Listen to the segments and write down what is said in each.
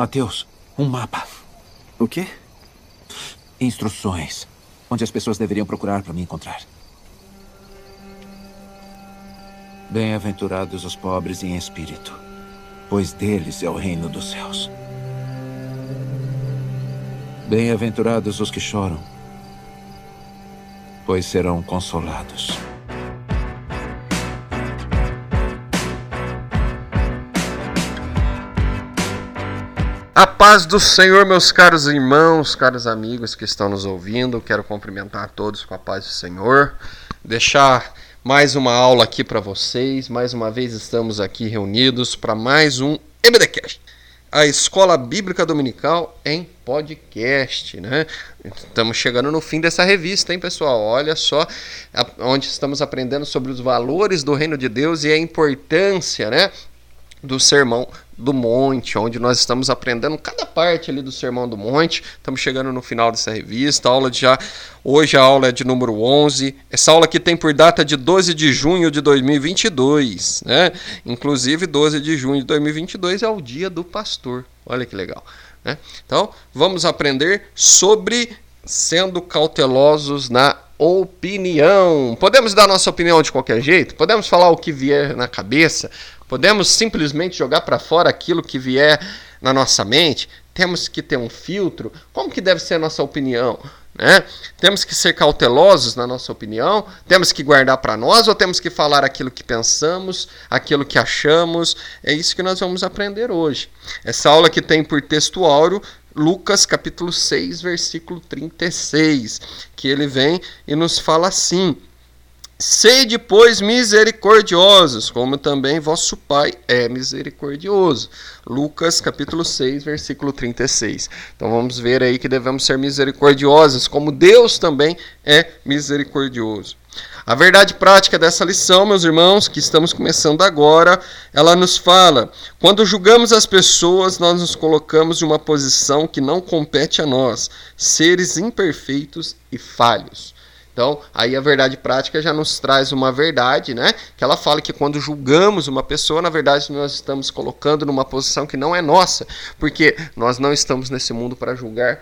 Mateus, um mapa. O quê? Instruções. Onde as pessoas deveriam procurar para me encontrar. Bem-aventurados os pobres em espírito, pois deles é o reino dos céus. Bem-aventurados os que choram, pois serão consolados. A paz do Senhor, meus caros irmãos, caros amigos que estão nos ouvindo. Quero cumprimentar a todos com a paz do Senhor. Deixar mais uma aula aqui para vocês. Mais uma vez estamos aqui reunidos para mais um EBDcast. A Escola Bíblica Dominical em podcast, né? Estamos chegando no fim dessa revista, hein, pessoal? Olha só onde estamos aprendendo sobre os valores do reino de Deus e a importância, né, do Sermão do Monte, onde nós estamos aprendendo cada parte ali do Sermão do Monte. Estamos chegando no final dessa revista. A aula de já hoje a aula é de número 11. Essa aula aqui tem por data de 12 de junho de 2022, né? Inclusive 12 de junho de 2022 é o dia do pastor. Olha que legal, né? Então, vamos aprender sobre sendo cautelosos na opinião. Podemos dar nossa opinião de qualquer jeito? Podemos falar o que vier na cabeça? Podemos simplesmente jogar para fora aquilo que vier na nossa mente? Temos que ter um filtro? Como que deve ser a nossa opinião? Né? Temos que ser cautelosos na nossa opinião? Temos que guardar para nós ou temos que falar aquilo que pensamos, aquilo que achamos? É isso que nós vamos aprender hoje. Essa aula que tem por texto áureo Lucas capítulo 6, versículo 36, que ele vem e nos fala assim: Sede, pois, misericordiosos, como também vosso Pai é misericordioso. Lucas capítulo 6, versículo 36. Então vamos ver aí que devemos ser misericordiosos, como Deus também é misericordioso. A verdade prática dessa lição, meus irmãos, que estamos começando agora, ela nos fala: quando julgamos as pessoas, nós nos colocamos em uma posição que não compete a nós, seres imperfeitos e falhos. Então, aí a verdade prática já nos traz uma verdade, né? Que ela fala que quando julgamos uma pessoa, na verdade nós estamos colocando numa posição que não é nossa, porque nós não estamos nesse mundo para julgar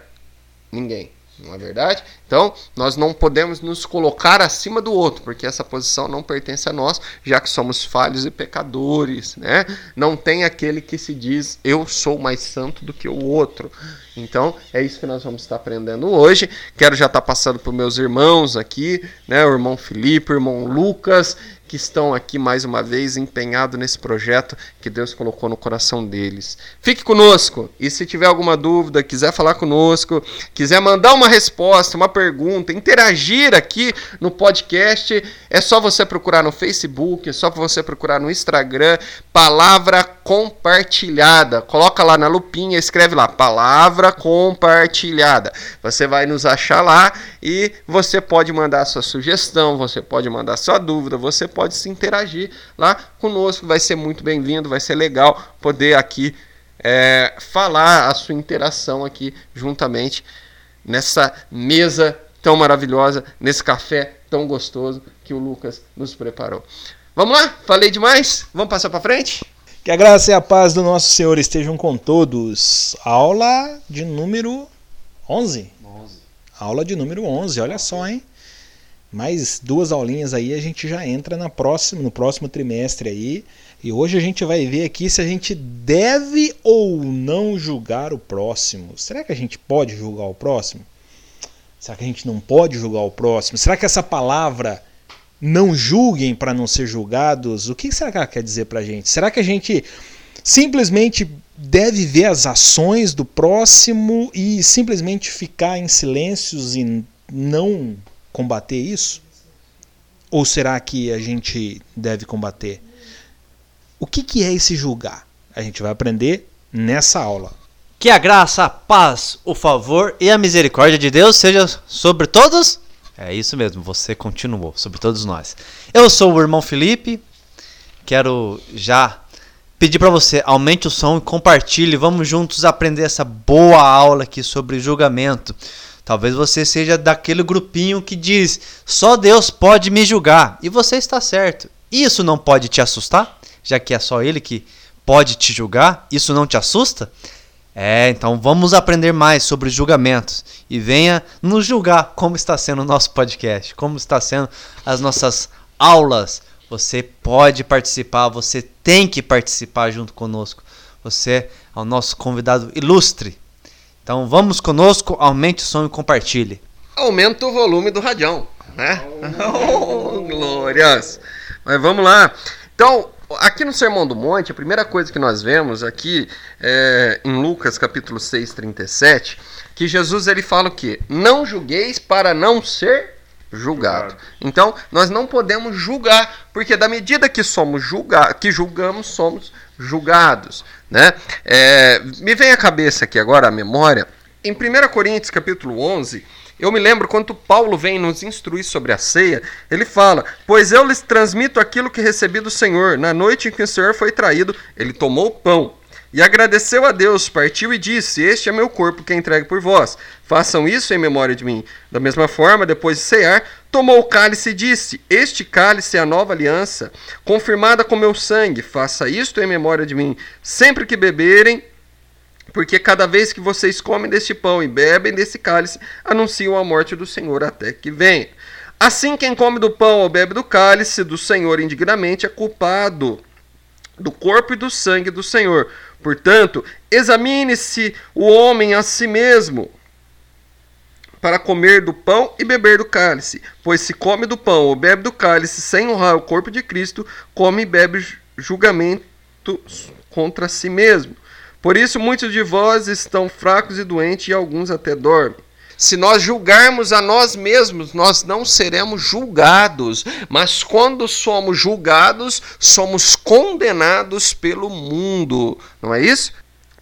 ninguém não é verdade? Então, nós não podemos nos colocar acima do outro, porque essa posição não pertence a nós, já que somos falhos e pecadores, né? Não tem aquele que se diz eu sou mais santo do que o outro. Então, é isso que nós vamos estar aprendendo hoje. Quero já estar passando para meus irmãos aqui, né? O irmão Felipe, o irmão Lucas, que estão aqui mais uma vez empenhados nesse projeto que Deus colocou no coração deles. Fique conosco e se tiver alguma dúvida, quiser falar conosco, quiser mandar uma resposta, uma pergunta, interagir aqui no podcast, é só você procurar no Facebook, é só você procurar no Instagram, palavra compartilhada. Coloca lá na lupinha, escreve lá palavra compartilhada. Você vai nos achar lá e você pode mandar sua sugestão, você pode mandar sua dúvida, você pode se interagir lá conosco. Vai ser muito bem-vindo, vai ser legal poder aqui é, falar a sua interação aqui juntamente nessa mesa tão maravilhosa, nesse café tão gostoso que o Lucas nos preparou. Vamos lá? Falei demais? Vamos passar para frente? Que a graça e a paz do nosso Senhor estejam com todos. Aula de número 11. 11. Aula de número 11, olha só, hein? Mais duas aulinhas aí a gente já entra na próxima, no próximo trimestre aí. E hoje a gente vai ver aqui se a gente deve ou não julgar o próximo. Será que a gente pode julgar o próximo? Será que a gente não pode julgar o próximo? Será que essa palavra não julguem para não ser julgados, o que será que ela quer dizer para a gente? Será que a gente simplesmente deve ver as ações do próximo e simplesmente ficar em silêncios e não combater isso? Ou será que a gente deve combater? O que, que é esse julgar? A gente vai aprender nessa aula. Que a graça, a paz, o favor e a misericórdia de Deus seja sobre todos. É isso mesmo, você continuou sobre todos nós. Eu sou o irmão Felipe. Quero já pedir para você aumente o som e compartilhe. Vamos juntos aprender essa boa aula aqui sobre julgamento. Talvez você seja daquele grupinho que diz: só Deus pode me julgar. E você está certo. Isso não pode te assustar, já que é só Ele que pode te julgar? Isso não te assusta? É, então vamos aprender mais sobre julgamentos e venha nos julgar como está sendo o nosso podcast, como está sendo as nossas aulas. Você pode participar, você tem que participar junto conosco. Você é o nosso convidado ilustre. Então vamos conosco, aumente o som e compartilhe. Aumenta o volume do radião, né? Oh, glórias! Mas vamos lá. Então, aqui no Sermão do Monte, a primeira coisa que nós vemos aqui é, em Lucas capítulo 6, 37, que Jesus ele fala o quê? Não julgueis para não ser julgado. Então, nós não podemos julgar, porque da medida que somos julga que julgamos, somos julgados, né? É, me vem à cabeça aqui agora a memória, em 1 Coríntios capítulo 11, eu me lembro quando Paulo vem nos instruir sobre a ceia, ele fala: Pois eu lhes transmito aquilo que recebi do Senhor. Na noite em que o Senhor foi traído, ele tomou o pão e agradeceu a Deus, partiu e disse: Este é meu corpo que é entregue por vós. Façam isso em memória de mim. Da mesma forma, depois de cear, tomou o cálice e disse: Este cálice é a nova aliança, confirmada com meu sangue. Faça isto em memória de mim. Sempre que beberem, porque cada vez que vocês comem deste pão e bebem desse cálice, anunciam a morte do Senhor até que venha. Assim, quem come do pão ou bebe do cálice do Senhor indignamente é culpado do corpo e do sangue do Senhor. Portanto, examine-se o homem a si mesmo para comer do pão e beber do cálice. Pois se come do pão ou bebe do cálice sem honrar o corpo de Cristo, come e bebe julgamento contra si mesmo. Por isso, muitos de vós estão fracos e doentes, e alguns até dormem. Se nós julgarmos a nós mesmos, nós não seremos julgados, mas quando somos julgados, somos condenados pelo mundo, não é isso?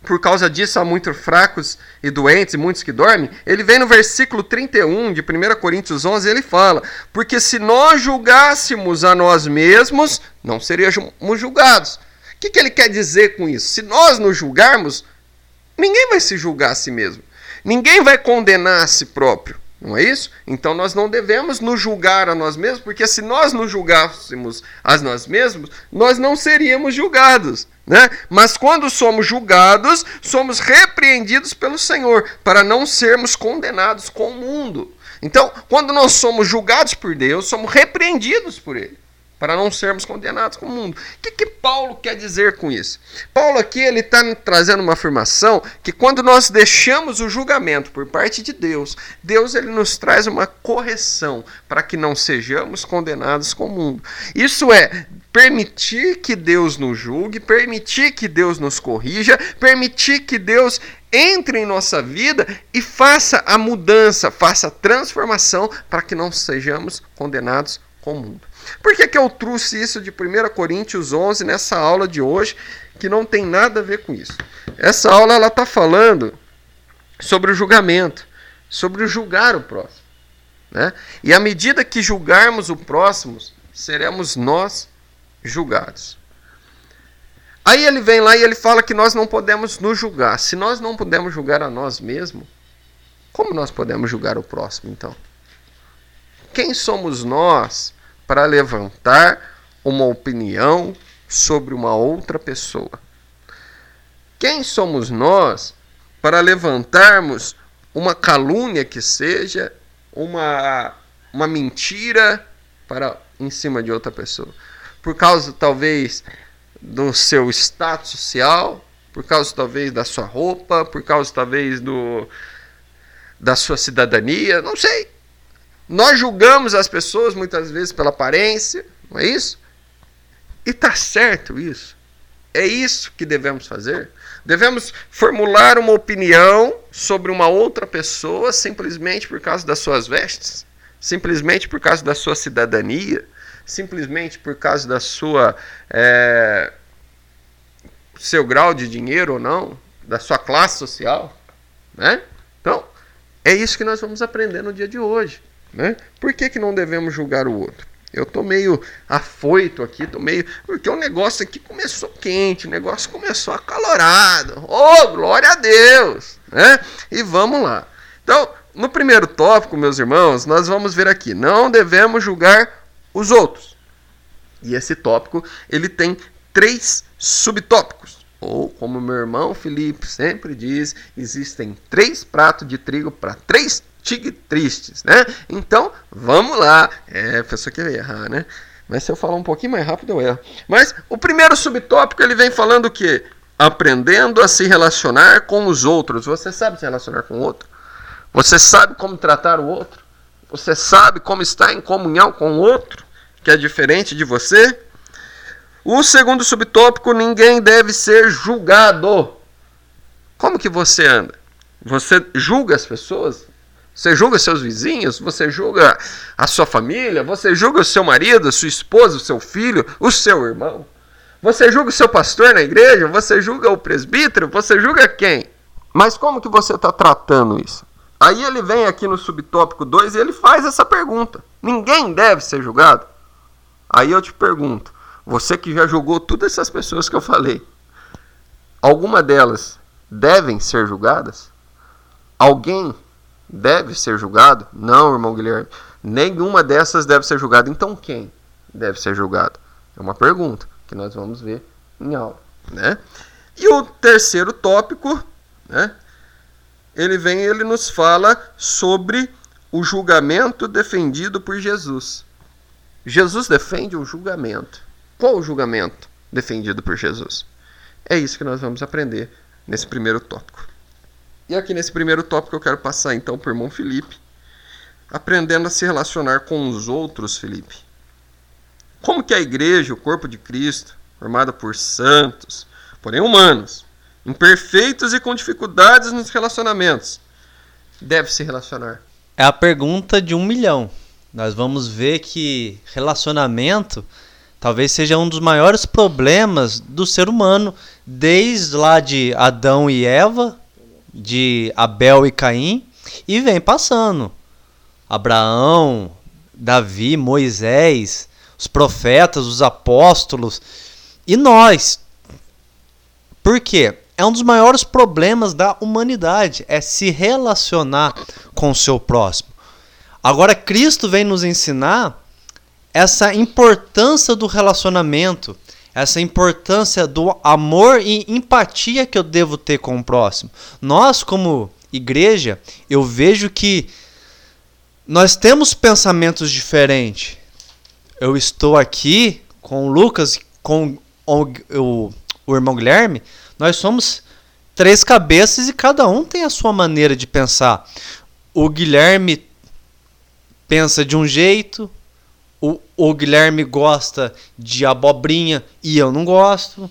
Por causa disso, há muitos fracos e doentes e muitos que dormem. Ele vem no versículo 31 de 1 Coríntios 11, ele fala: Porque se nós julgássemos a nós mesmos, não seríamos julgados. O que, que ele quer dizer com isso? Se nós nos julgarmos, ninguém vai se julgar a si mesmo. Ninguém vai condenar a si próprio. Não é isso? Então nós não devemos nos julgar a nós mesmos, porque se nós nos julgássemos a nós mesmos, nós não seríamos julgados. Né? Mas quando somos julgados, somos repreendidos pelo Senhor, para não sermos condenados com o mundo. Então, quando nós somos julgados por Deus, somos repreendidos por Ele para não sermos condenados com o mundo. O que, que Paulo quer dizer com isso? Paulo aqui ele está trazendo uma afirmação que quando nós deixamos o julgamento por parte de Deus, Deus ele nos traz uma correção para que não sejamos condenados com o mundo. Isso é permitir que Deus nos julgue, permitir que Deus nos corrija, permitir que Deus entre em nossa vida e faça a mudança, faça a transformação para que não sejamos condenados com o mundo. Por que, que eu trouxe isso de 1 Coríntios 11 nessa aula de hoje, que não tem nada a ver com isso? Essa aula ela está falando sobre o julgamento, sobre o julgar o próximo. Né? E à medida que julgarmos o próximo, seremos nós julgados. Aí ele vem lá e ele fala que nós não podemos nos julgar. Se nós não podemos julgar a nós mesmos, como nós podemos julgar o próximo então? Quem somos nós para levantar uma opinião sobre uma outra pessoa. Quem somos nós para levantarmos uma calúnia que seja, uma, uma mentira para em cima de outra pessoa? Por causa talvez do seu status social, por causa talvez da sua roupa, por causa talvez do da sua cidadania, não sei. Nós julgamos as pessoas muitas vezes pela aparência, não é isso? E está certo isso. É isso que devemos fazer. Devemos formular uma opinião sobre uma outra pessoa simplesmente por causa das suas vestes, simplesmente por causa da sua cidadania, simplesmente por causa da sua é, seu grau de dinheiro ou não, da sua classe social, né? Então é isso que nós vamos aprender no dia de hoje. Né? Por que, que não devemos julgar o outro? Eu tô meio afoito aqui, tô meio. Porque o negócio aqui começou quente, o negócio começou acalorado. Oh, glória a Deus! Né? E vamos lá. Então, no primeiro tópico, meus irmãos, nós vamos ver aqui: não devemos julgar os outros. E esse tópico ele tem três subtópicos. Ou, como meu irmão Felipe sempre diz, existem três pratos de trigo para três tigres tristes, né? Então, vamos lá. É, a pessoa que errar, né? Mas se eu falar um pouquinho mais rápido, eu erro. Mas o primeiro subtópico ele vem falando o quê? Aprendendo a se relacionar com os outros. Você sabe se relacionar com o outro? Você sabe como tratar o outro? Você sabe como estar em comunhão com o outro, que é diferente de você? O segundo subtópico, ninguém deve ser julgado. Como que você anda? Você julga as pessoas? Você julga seus vizinhos? Você julga a sua família? Você julga o seu marido, sua esposa, o seu filho, o seu irmão? Você julga o seu pastor na igreja? Você julga o presbítero? Você julga quem? Mas como que você está tratando isso? Aí ele vem aqui no subtópico 2 e ele faz essa pergunta: Ninguém deve ser julgado? Aí eu te pergunto: você que já julgou todas essas pessoas que eu falei, alguma delas devem ser julgadas? Alguém deve ser julgado? Não, irmão Guilherme. Nenhuma dessas deve ser julgada. Então quem deve ser julgado? É uma pergunta que nós vamos ver em aula, né? E o terceiro tópico, né? Ele vem, ele nos fala sobre o julgamento defendido por Jesus. Jesus defende o julgamento. Qual o julgamento defendido por Jesus? É isso que nós vamos aprender nesse primeiro tópico. E aqui nesse primeiro tópico eu quero passar então para o irmão Felipe, aprendendo a se relacionar com os outros, Felipe. Como que a igreja, o corpo de Cristo, formada por santos, porém humanos, imperfeitos e com dificuldades nos relacionamentos, deve se relacionar? É a pergunta de um milhão. Nós vamos ver que relacionamento talvez seja um dos maiores problemas do ser humano, desde lá de Adão e Eva de Abel e Caim e vem passando. Abraão, Davi, Moisés, os profetas, os apóstolos e nós. Por quê? É um dos maiores problemas da humanidade, é se relacionar com o seu próximo. Agora Cristo vem nos ensinar essa importância do relacionamento, essa importância do amor e empatia que eu devo ter com o próximo. Nós, como igreja, eu vejo que nós temos pensamentos diferentes. Eu estou aqui com o Lucas, com o, o, o irmão Guilherme, nós somos três cabeças e cada um tem a sua maneira de pensar. O Guilherme pensa de um jeito, o, o Guilherme gosta de abobrinha e eu não gosto.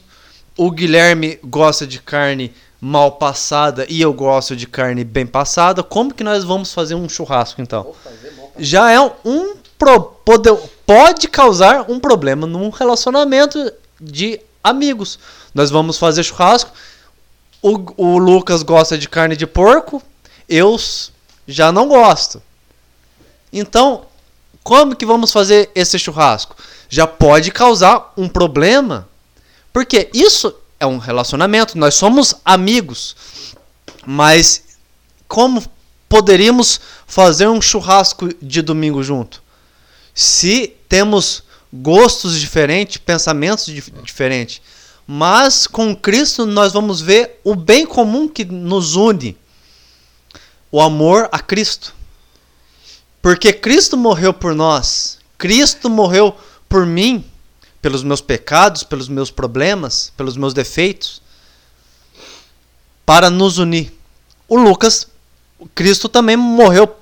O Guilherme gosta de carne mal passada e eu gosto de carne bem passada. Como que nós vamos fazer um churrasco então? Já é um pro, pode, pode causar um problema num relacionamento de amigos. Nós vamos fazer churrasco. O, o Lucas gosta de carne de porco, eu já não gosto. Então, como que vamos fazer esse churrasco? Já pode causar um problema, porque isso é um relacionamento, nós somos amigos, mas como poderíamos fazer um churrasco de domingo junto? Se temos gostos diferentes, pensamentos dif diferentes. Mas com Cristo nós vamos ver o bem comum que nos une: o amor a Cristo. Porque Cristo morreu por nós. Cristo morreu por mim, pelos meus pecados, pelos meus problemas, pelos meus defeitos, para nos unir. O Lucas, Cristo também morreu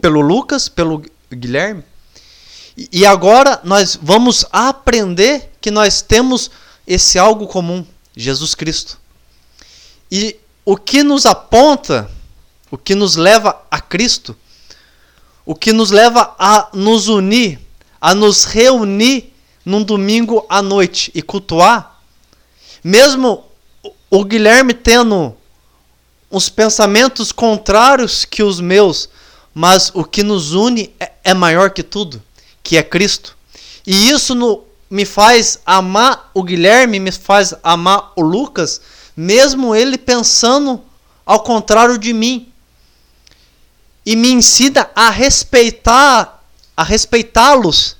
pelo Lucas, pelo Guilherme. E agora nós vamos aprender que nós temos esse algo comum, Jesus Cristo. E o que nos aponta, o que nos leva a Cristo, o que nos leva a nos unir, a nos reunir num domingo à noite e cultuar, mesmo o Guilherme tendo uns pensamentos contrários que os meus, mas o que nos une é, é maior que tudo, que é Cristo. E isso no, me faz amar o Guilherme, me faz amar o Lucas, mesmo ele pensando ao contrário de mim e me ensina a respeitar, a respeitá-los,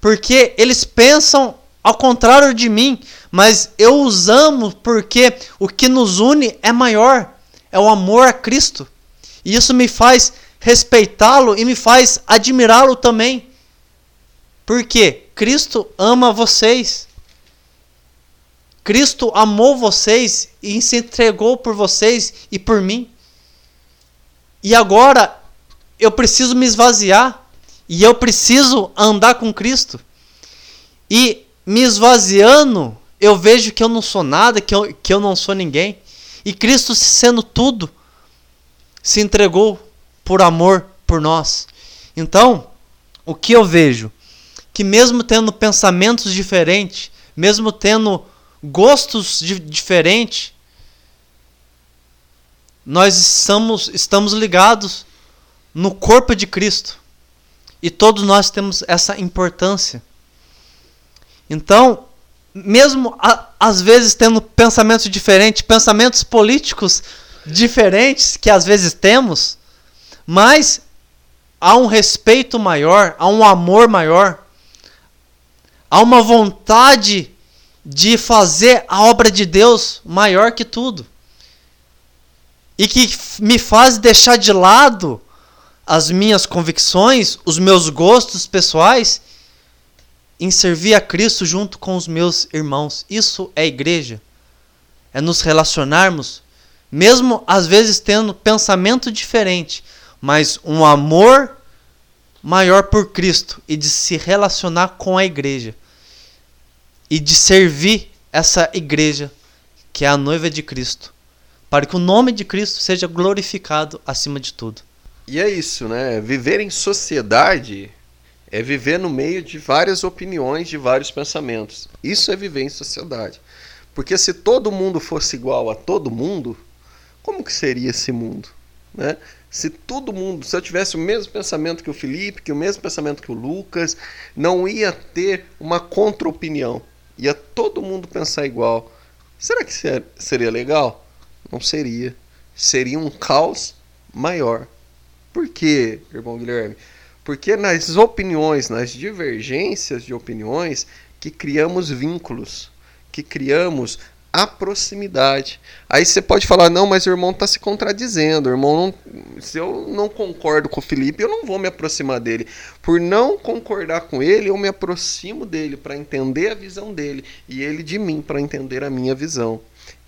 porque eles pensam ao contrário de mim, mas eu os amo porque o que nos une é maior, é o amor a Cristo. E isso me faz respeitá-lo e me faz admirá-lo também. Porque Cristo ama vocês. Cristo amou vocês e se entregou por vocês e por mim. E agora eu preciso me esvaziar e eu preciso andar com Cristo. E me esvaziando, eu vejo que eu não sou nada, que eu, que eu não sou ninguém. E Cristo, sendo tudo, se entregou por amor por nós. Então, o que eu vejo? Que mesmo tendo pensamentos diferentes, mesmo tendo gostos diferentes, nós estamos, estamos ligados no corpo de Cristo. E todos nós temos essa importância. Então, mesmo a, às vezes tendo pensamentos diferentes, pensamentos políticos diferentes que às vezes temos, mas há um respeito maior, há um amor maior, há uma vontade de fazer a obra de Deus maior que tudo. E que me faz deixar de lado as minhas convicções, os meus gostos pessoais em servir a Cristo junto com os meus irmãos. Isso é igreja. É nos relacionarmos, mesmo às vezes tendo pensamento diferente, mas um amor maior por Cristo e de se relacionar com a igreja e de servir essa igreja que é a noiva de Cristo, para que o nome de Cristo seja glorificado acima de tudo. E é isso, né? Viver em sociedade é viver no meio de várias opiniões, de vários pensamentos. Isso é viver em sociedade. Porque se todo mundo fosse igual a todo mundo, como que seria esse mundo? Né? Se todo mundo, se eu tivesse o mesmo pensamento que o Felipe, que o mesmo pensamento que o Lucas, não ia ter uma contra-opinião. Ia todo mundo pensar igual. Será que seria legal? Não seria. Seria um caos maior. Por quê, irmão Guilherme? Porque nas opiniões, nas divergências de opiniões, que criamos vínculos, que criamos a proximidade. Aí você pode falar, não, mas o irmão está se contradizendo. O irmão não, se eu não concordo com o Felipe, eu não vou me aproximar dele. Por não concordar com ele, eu me aproximo dele para entender a visão dele e ele de mim para entender a minha visão.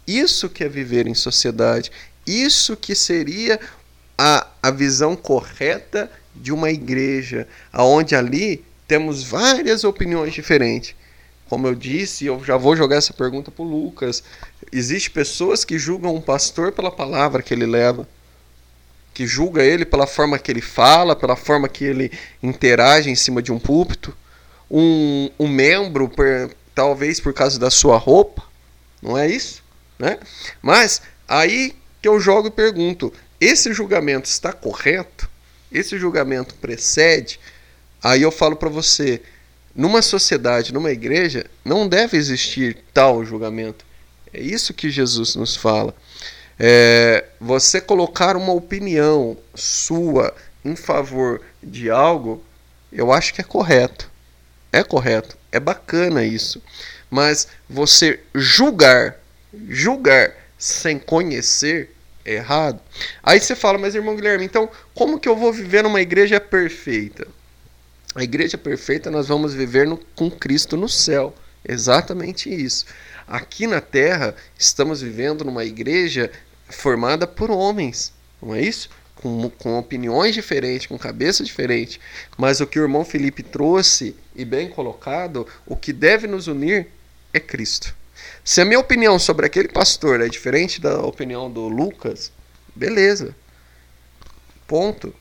Isso que é viver em sociedade. Isso que seria a, a visão correta de uma igreja, aonde ali temos várias opiniões diferentes. Como eu disse, eu já vou jogar essa pergunta para o Lucas. Existem pessoas que julgam um pastor pela palavra que ele leva, que julga ele pela forma que ele fala, pela forma que ele interage em cima de um púlpito. Um, um membro, per, talvez por causa da sua roupa, não é isso? Né? Mas aí que eu jogo e pergunto: esse julgamento está correto? esse julgamento precede, aí eu falo para você, numa sociedade, numa igreja, não deve existir tal julgamento. É isso que Jesus nos fala. É, você colocar uma opinião sua em favor de algo, eu acho que é correto. É correto. É bacana isso. Mas você julgar, julgar sem conhecer, errado. Aí você fala, mas irmão Guilherme, então como que eu vou viver numa igreja perfeita? A igreja perfeita nós vamos viver no, com Cristo no céu. Exatamente isso. Aqui na terra estamos vivendo numa igreja formada por homens, não é isso? Com, com opiniões diferentes, com cabeça diferente. Mas o que o irmão Felipe trouxe, e bem colocado, o que deve nos unir é Cristo. Se a minha opinião sobre aquele pastor é diferente da opinião do Lucas, beleza. Ponto.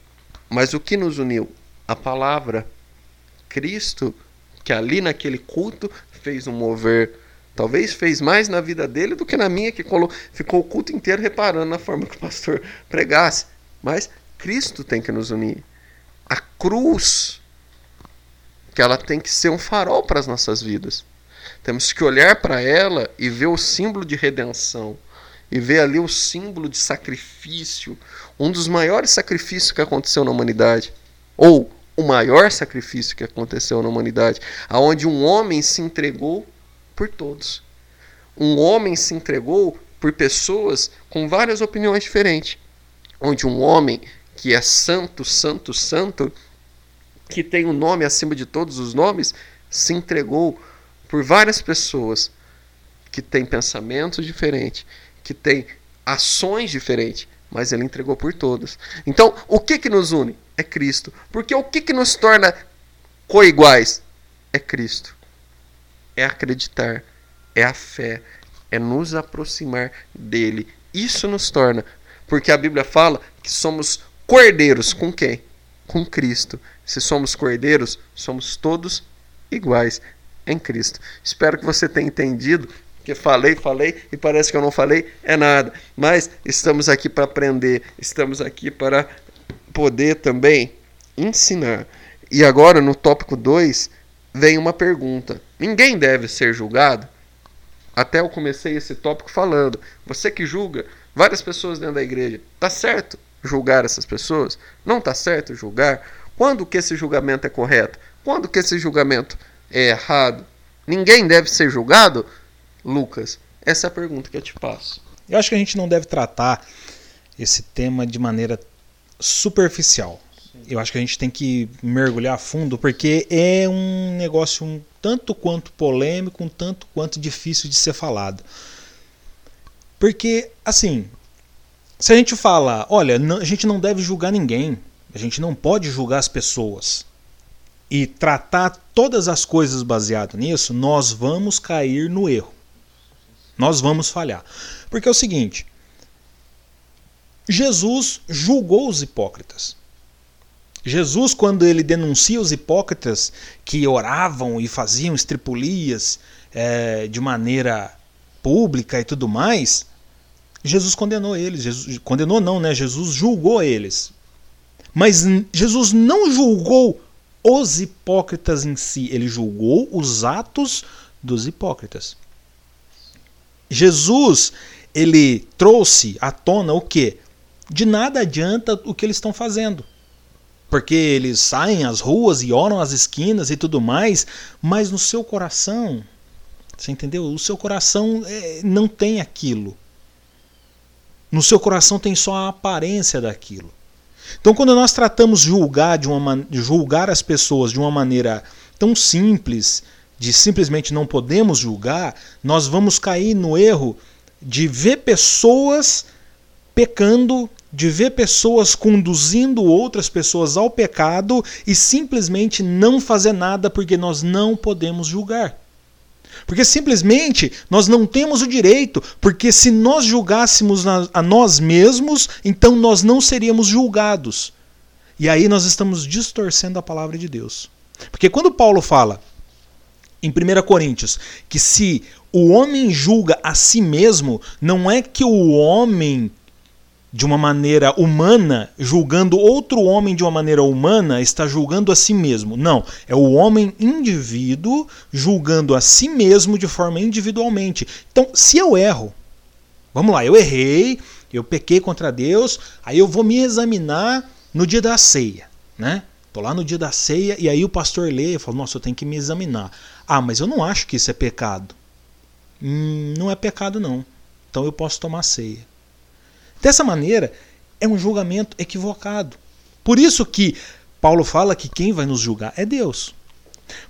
Mas o que nos uniu? A palavra. Cristo, que ali naquele culto fez um mover. Talvez fez mais na vida dele do que na minha, que ficou o culto inteiro reparando na forma que o pastor pregasse. Mas Cristo tem que nos unir. A cruz, que ela tem que ser um farol para as nossas vidas. Temos que olhar para ela e ver o símbolo de redenção. E ver ali o símbolo de sacrifício. Um dos maiores sacrifícios que aconteceu na humanidade. Ou o maior sacrifício que aconteceu na humanidade. Aonde um homem se entregou por todos. um homem se entregou por pessoas com várias opiniões diferentes. Onde um homem que é santo, santo, santo, que tem o um nome acima de todos os nomes, se entregou por várias pessoas que têm pensamentos diferentes, que têm ações diferentes, mas ele entregou por todas. Então, o que que nos une? É Cristo. Porque o que que nos torna coiguais? É Cristo. É acreditar, é a fé, é nos aproximar dele. Isso nos torna, porque a Bíblia fala que somos cordeiros com quem? Com Cristo. Se somos cordeiros, somos todos iguais em Cristo. Espero que você tenha entendido, que falei, falei e parece que eu não falei é nada. Mas estamos aqui para aprender, estamos aqui para poder também ensinar. E agora no tópico 2 vem uma pergunta. Ninguém deve ser julgado? Até eu comecei esse tópico falando. Você que julga várias pessoas dentro da igreja, tá certo julgar essas pessoas? Não tá certo julgar? Quando que esse julgamento é correto? Quando que esse julgamento é errado? Ninguém deve ser julgado? Lucas, essa é a pergunta que eu te passo. Eu acho que a gente não deve tratar esse tema de maneira superficial. Eu acho que a gente tem que mergulhar a fundo porque é um negócio um tanto quanto polêmico, um tanto quanto difícil de ser falado. Porque, assim, se a gente fala, olha, a gente não deve julgar ninguém, a gente não pode julgar as pessoas e tratar todas as coisas baseado nisso, nós vamos cair no erro. Nós vamos falhar. Porque é o seguinte: Jesus julgou os hipócritas. Jesus, quando ele denuncia os hipócritas que oravam e faziam estripulias é, de maneira pública e tudo mais, Jesus condenou eles. Jesus, condenou não, né? Jesus julgou eles. Mas Jesus não julgou os hipócritas em si, ele julgou os atos dos hipócritas. Jesus, ele trouxe à tona o que? De nada adianta o que eles estão fazendo. Porque eles saem às ruas e oram às esquinas e tudo mais, mas no seu coração, você entendeu? O seu coração é, não tem aquilo. No seu coração tem só a aparência daquilo. Então, quando nós tratamos julgar de uma julgar as pessoas de uma maneira tão simples, de simplesmente não podemos julgar, nós vamos cair no erro de ver pessoas pecando, de ver pessoas conduzindo outras pessoas ao pecado e simplesmente não fazer nada porque nós não podemos julgar. Porque simplesmente nós não temos o direito, porque se nós julgássemos a nós mesmos, então nós não seríamos julgados. E aí nós estamos distorcendo a palavra de Deus. Porque quando Paulo fala em 1 Coríntios que se o homem julga a si mesmo, não é que o homem de uma maneira humana, julgando outro homem de uma maneira humana, está julgando a si mesmo. Não, é o homem indivíduo julgando a si mesmo de forma individualmente. Então, se eu erro, vamos lá, eu errei, eu pequei contra Deus, aí eu vou me examinar no dia da ceia, né? Tô lá no dia da ceia e aí o pastor lê e fala: Nossa, eu tenho que me examinar. Ah, mas eu não acho que isso é pecado. Hum, não é pecado, não. Então eu posso tomar ceia. Dessa maneira, é um julgamento equivocado. Por isso que Paulo fala que quem vai nos julgar é Deus.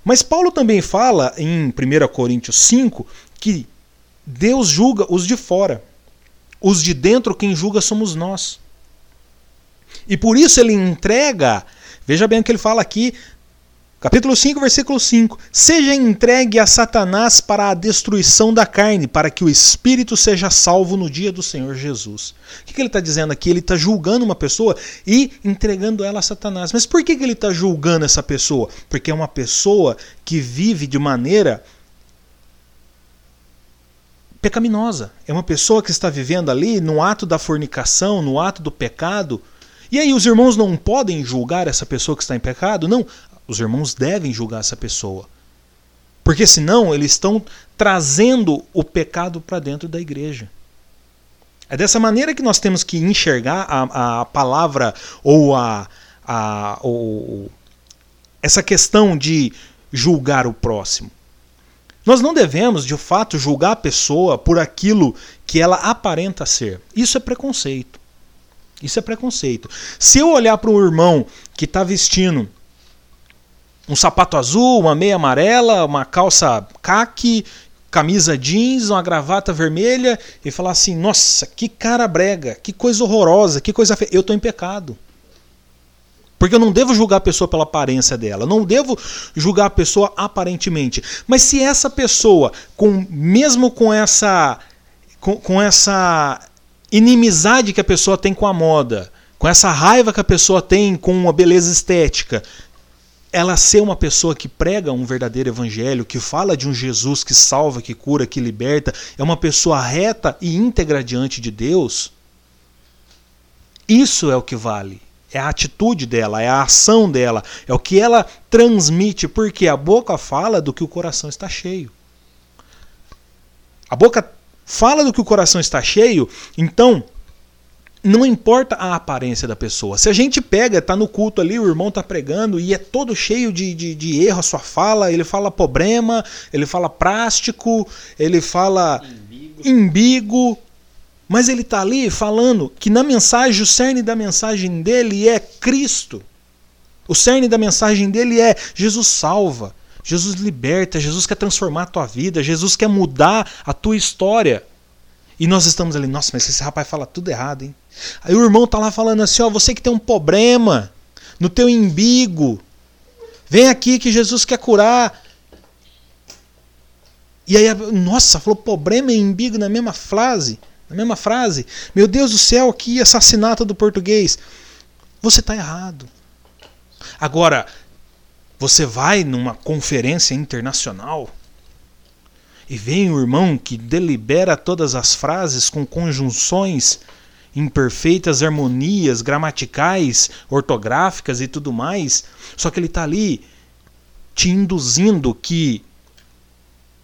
Mas Paulo também fala em 1 Coríntios 5 que Deus julga os de fora. Os de dentro, quem julga somos nós. E por isso ele entrega, veja bem o que ele fala aqui Capítulo 5, versículo 5: Seja entregue a Satanás para a destruição da carne, para que o espírito seja salvo no dia do Senhor Jesus. O que, ele está dizendo aqui? Ele está julgando uma pessoa e entregando ela a Satanás. Mas por que, que ele está julgando essa pessoa? Porque é uma pessoa que vive de maneira pecaminosa. É uma pessoa que está vivendo ali no ato da fornicação, no ato do pecado. E aí os irmãos não podem julgar essa pessoa que está em pecado? Não, os irmãos devem julgar essa pessoa. Porque senão eles estão trazendo o pecado para dentro da igreja. É dessa maneira que nós temos que enxergar a, a palavra ou a, a ou, essa questão de julgar o próximo. Nós não devemos, de fato, julgar a pessoa por aquilo que ela aparenta ser. Isso é preconceito. Isso é preconceito. Se eu olhar para um irmão que está vestindo um sapato azul, uma meia amarela, uma calça caque, camisa jeans, uma gravata vermelha e falar assim: nossa, que cara brega, que coisa horrorosa, que coisa feia. Eu estou em pecado. Porque eu não devo julgar a pessoa pela aparência dela, não devo julgar a pessoa aparentemente. Mas se essa pessoa, com mesmo com essa com, com essa inimizade que a pessoa tem com a moda, com essa raiva que a pessoa tem com a beleza estética, ela ser uma pessoa que prega um verdadeiro evangelho, que fala de um Jesus que salva, que cura, que liberta, é uma pessoa reta e íntegra diante de Deus, isso é o que vale é a atitude dela, é a ação dela, é o que ela transmite, porque a boca fala do que o coração está cheio. A boca fala do que o coração está cheio, então não importa a aparência da pessoa. Se a gente pega, está no culto ali, o irmão está pregando e é todo cheio de, de, de, erro a sua fala, ele fala problema, ele fala prástico, ele fala imbigo, imbigo mas ele está ali falando que na mensagem, o cerne da mensagem dele é Cristo. O cerne da mensagem dele é Jesus salva, Jesus liberta, Jesus quer transformar a tua vida, Jesus quer mudar a tua história. E nós estamos ali, nossa, mas esse rapaz fala tudo errado, hein? Aí o irmão tá lá falando assim, ó, você que tem um problema no teu imbigo, vem aqui que Jesus quer curar. E aí, nossa, falou problema e imbigo na mesma frase. Na mesma frase. Meu Deus do céu, que assassinato do português. Você está errado. Agora, você vai numa conferência internacional e vem o irmão que delibera todas as frases com conjunções imperfeitas, harmonias gramaticais, ortográficas e tudo mais, só que ele está ali te induzindo que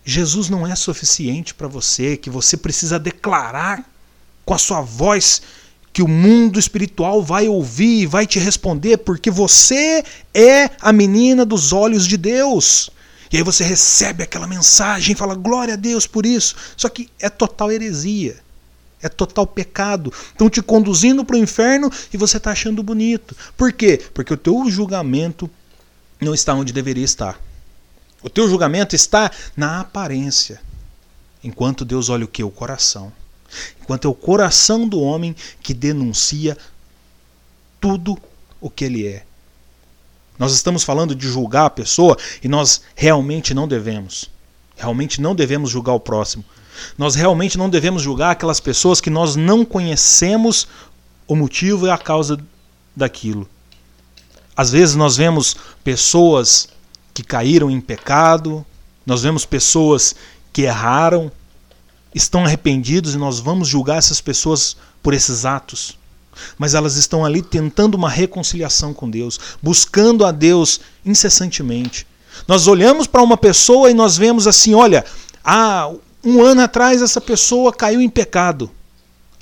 Jesus não é suficiente para você, que você precisa declarar com a sua voz que o mundo espiritual vai ouvir e vai te responder, porque você é a menina dos olhos de Deus. E aí você recebe aquela mensagem e fala glória a Deus por isso. Só que é total heresia. É total pecado. Estão te conduzindo para o inferno e você está achando bonito. Por quê? Porque o teu julgamento não está onde deveria estar. O teu julgamento está na aparência. Enquanto Deus olha o que? O coração. Enquanto é o coração do homem que denuncia tudo o que ele é. Nós estamos falando de julgar a pessoa e nós realmente não devemos. Realmente não devemos julgar o próximo. Nós realmente não devemos julgar aquelas pessoas que nós não conhecemos o motivo e a causa daquilo. Às vezes nós vemos pessoas que caíram em pecado, nós vemos pessoas que erraram, estão arrependidos e nós vamos julgar essas pessoas por esses atos. Mas elas estão ali tentando uma reconciliação com Deus, buscando a Deus incessantemente. Nós olhamos para uma pessoa e nós vemos assim: olha, há um ano atrás essa pessoa caiu em pecado.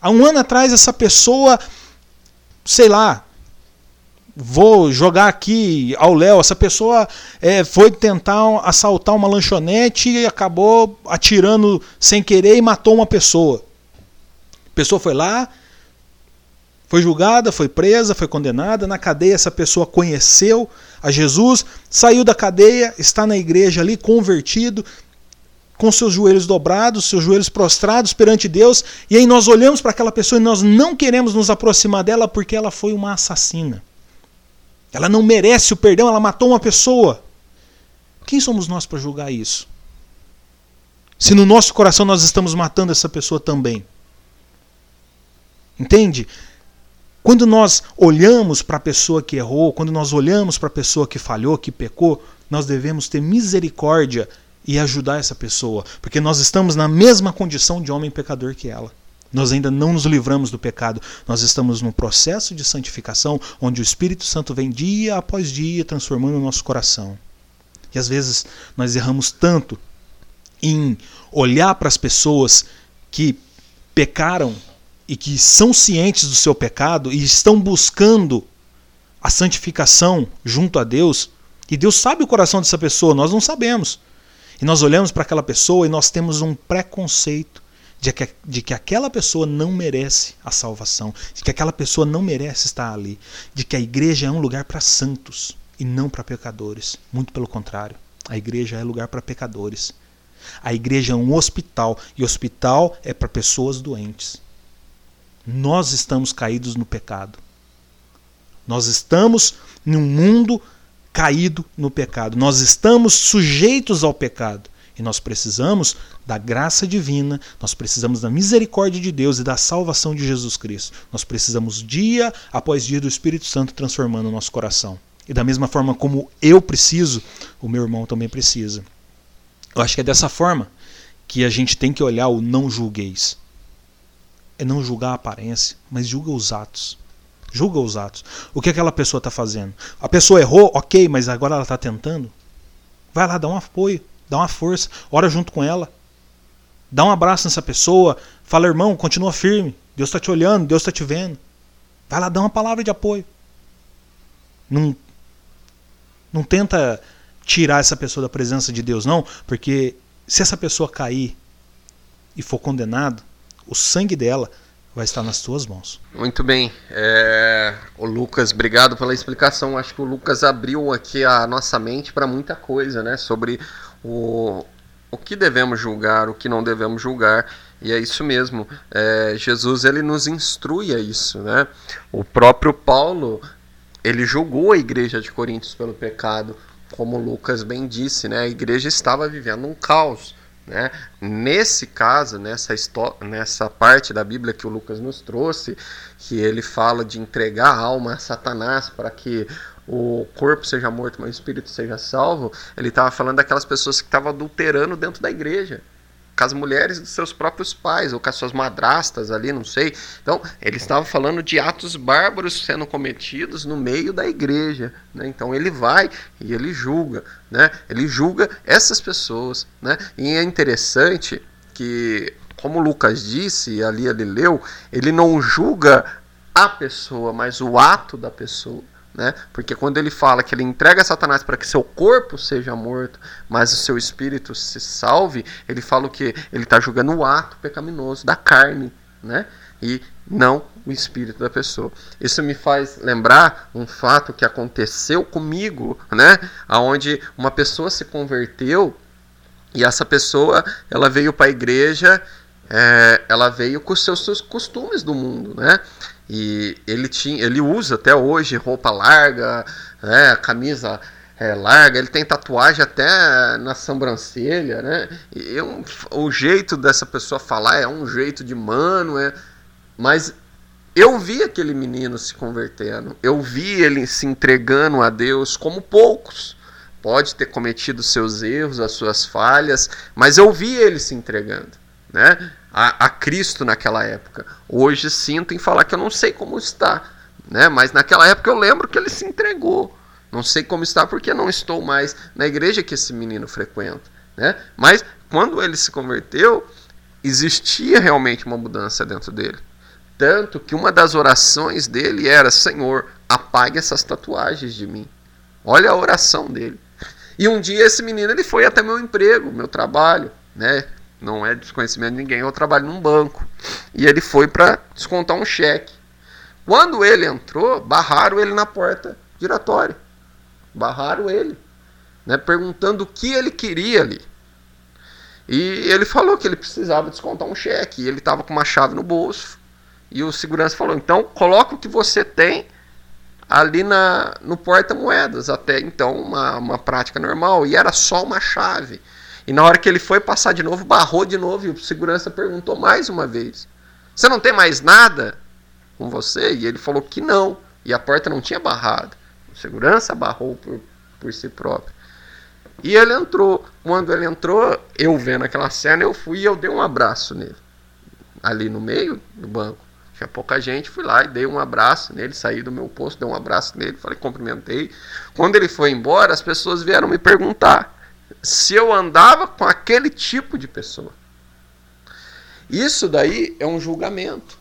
Há um ano atrás essa pessoa, sei lá, vou jogar aqui ao Léo, essa pessoa é, foi tentar assaltar uma lanchonete e acabou atirando sem querer e matou uma pessoa. A pessoa foi lá, foi julgada, foi presa, foi condenada. Na cadeia, essa pessoa conheceu a Jesus, saiu da cadeia, está na igreja ali, convertido, com seus joelhos dobrados, seus joelhos prostrados perante Deus. E aí nós olhamos para aquela pessoa e nós não queremos nos aproximar dela porque ela foi uma assassina. Ela não merece o perdão, ela matou uma pessoa. Quem somos nós para julgar isso? Se no nosso coração nós estamos matando essa pessoa também. Entende? Quando nós olhamos para a pessoa que errou, quando nós olhamos para a pessoa que falhou, que pecou, nós devemos ter misericórdia e ajudar essa pessoa, porque nós estamos na mesma condição de homem pecador que ela. Nós ainda não nos livramos do pecado. Nós estamos num processo de santificação onde o Espírito Santo vem dia após dia transformando o nosso coração. E às vezes nós erramos tanto em olhar para as pessoas que pecaram e que são cientes do seu pecado e estão buscando a santificação junto a Deus. E Deus sabe o coração dessa pessoa, nós não sabemos. E nós olhamos para aquela pessoa e nós temos um preconceito de que, de que aquela pessoa não merece a salvação, de que aquela pessoa não merece estar ali, de que a igreja é um lugar para santos e não para pecadores. Muito pelo contrário, a igreja é lugar para pecadores. A igreja é um hospital e hospital é para pessoas doentes. Nós estamos caídos no pecado. Nós estamos num mundo caído no pecado. Nós estamos sujeitos ao pecado. E nós precisamos da graça divina, nós precisamos da misericórdia de Deus e da salvação de Jesus Cristo. Nós precisamos dia após dia do Espírito Santo transformando o nosso coração. E da mesma forma como eu preciso, o meu irmão também precisa. Eu acho que é dessa forma que a gente tem que olhar o não julgueis. É não julgar a aparência, mas julga os atos. Julga os atos. O que aquela pessoa está fazendo? A pessoa errou, ok, mas agora ela está tentando. Vai lá, dá um apoio, dá uma força, ora junto com ela. Dá um abraço nessa pessoa, fala, irmão, continua firme. Deus está te olhando, Deus está te vendo. Vai lá, dá uma palavra de apoio. Não, não tenta tirar essa pessoa da presença de Deus, não, porque se essa pessoa cair e for condenado, o sangue dela vai estar nas tuas mãos. Muito bem. É... O Lucas, obrigado pela explicação. Acho que o Lucas abriu aqui a nossa mente para muita coisa, né? Sobre o, o que devemos julgar, o que não devemos julgar. E é isso mesmo. É... Jesus ele nos instrui a isso, né? O próprio Paulo ele julgou a igreja de Coríntios pelo pecado, como Lucas bem disse, né? A igreja estava vivendo um caos. Né? Nesse caso, nessa, nessa parte da Bíblia que o Lucas nos trouxe, que ele fala de entregar a alma a Satanás para que o corpo seja morto, mas o espírito seja salvo, ele estava falando daquelas pessoas que estavam adulterando dentro da igreja com as mulheres dos seus próprios pais, ou com as suas madrastas ali, não sei. Então, ele estava falando de atos bárbaros sendo cometidos no meio da igreja. Né? Então, ele vai e ele julga. Né? Ele julga essas pessoas. Né? E é interessante que, como Lucas disse, ali ele leu, ele não julga a pessoa, mas o ato da pessoa. Né? Porque quando ele fala que ele entrega Satanás para que seu corpo seja morto, mas o seu espírito se salve, ele fala o que? Ele está julgando o ato pecaminoso da carne, né? E não o espírito da pessoa. Isso me faz lembrar um fato que aconteceu comigo, né? Aonde uma pessoa se converteu e essa pessoa ela veio para a igreja, é, ela veio com os seus costumes do mundo, né? E ele tinha, ele usa até hoje roupa larga, né, camisa é, larga, ele tem tatuagem até na sobrancelha, né? E um, o jeito dessa pessoa falar é um jeito de mano, é, mas eu vi aquele menino se convertendo, eu vi ele se entregando a Deus como poucos. Pode ter cometido seus erros, as suas falhas, mas eu vi ele se entregando, né? A, a Cristo naquela época. Hoje sinto em falar que eu não sei como está, né? mas naquela época eu lembro que ele se entregou. Não sei como está porque não estou mais na igreja que esse menino frequenta. Né? Mas quando ele se converteu, existia realmente uma mudança dentro dele. Tanto que uma das orações dele era: Senhor, apague essas tatuagens de mim. Olha a oração dele. E um dia esse menino ele foi até meu emprego, meu trabalho, né? Não é desconhecimento de ninguém, eu trabalho num banco. E ele foi para descontar um cheque. Quando ele entrou, barraram ele na porta giratória. Barraram ele, né, perguntando o que ele queria ali. E ele falou que ele precisava descontar um cheque. E ele estava com uma chave no bolso. E o segurança falou: então coloca o que você tem ali na, no porta-moedas. Até então, uma, uma prática normal. E era só uma chave. E na hora que ele foi passar de novo, barrou de novo e o segurança perguntou mais uma vez: Você não tem mais nada com você? E ele falou que não. E a porta não tinha barrado. O segurança barrou por, por si próprio. E ele entrou. Quando ele entrou, eu vendo aquela cena, eu fui e eu dei um abraço nele. Ali no meio do banco. Tinha pouca gente, fui lá e dei um abraço nele, saí do meu posto, dei um abraço nele, falei, cumprimentei. Quando ele foi embora, as pessoas vieram me perguntar se eu andava com aquele tipo de pessoa. Isso daí é um julgamento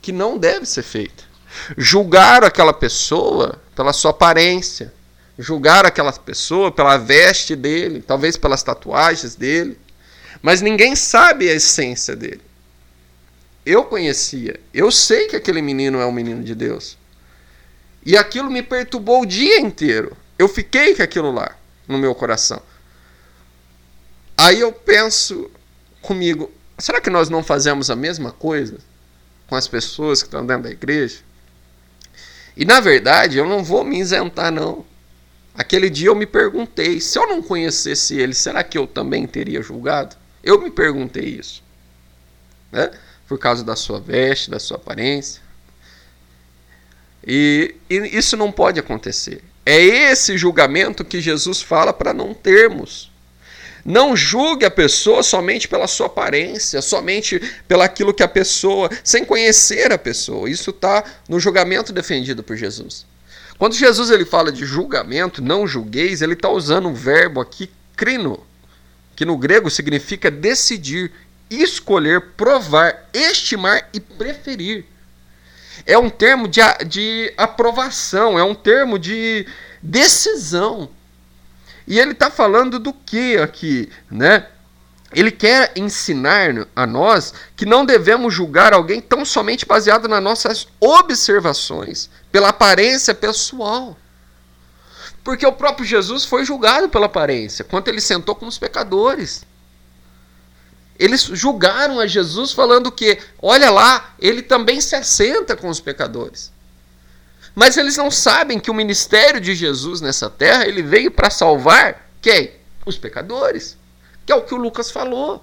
que não deve ser feito. Julgar aquela pessoa pela sua aparência, julgar aquela pessoa pela veste dele, talvez pelas tatuagens dele, mas ninguém sabe a essência dele. Eu conhecia, eu sei que aquele menino é um menino de Deus. E aquilo me perturbou o dia inteiro. Eu fiquei com aquilo lá no meu coração. Aí eu penso comigo, será que nós não fazemos a mesma coisa com as pessoas que estão dentro da igreja? E na verdade, eu não vou me isentar não. Aquele dia eu me perguntei, se eu não conhecesse ele, será que eu também teria julgado? Eu me perguntei isso. Né? Por causa da sua veste, da sua aparência. E, e isso não pode acontecer. É esse julgamento que Jesus fala para não termos. Não julgue a pessoa somente pela sua aparência, somente pelaquilo que a pessoa, sem conhecer a pessoa. Isso está no julgamento defendido por Jesus. Quando Jesus ele fala de julgamento, não julgueis, ele está usando um verbo aqui, crino, que no grego significa decidir, escolher, provar, estimar e preferir. É um termo de, de aprovação, é um termo de decisão. E ele está falando do que aqui, né? Ele quer ensinar a nós que não devemos julgar alguém tão somente baseado nas nossas observações, pela aparência pessoal. Porque o próprio Jesus foi julgado pela aparência, quando ele sentou com os pecadores. Eles julgaram a Jesus falando que, olha lá, ele também se assenta com os pecadores. Mas eles não sabem que o ministério de Jesus nessa terra, ele veio para salvar quem? Os pecadores. Que é o que o Lucas falou.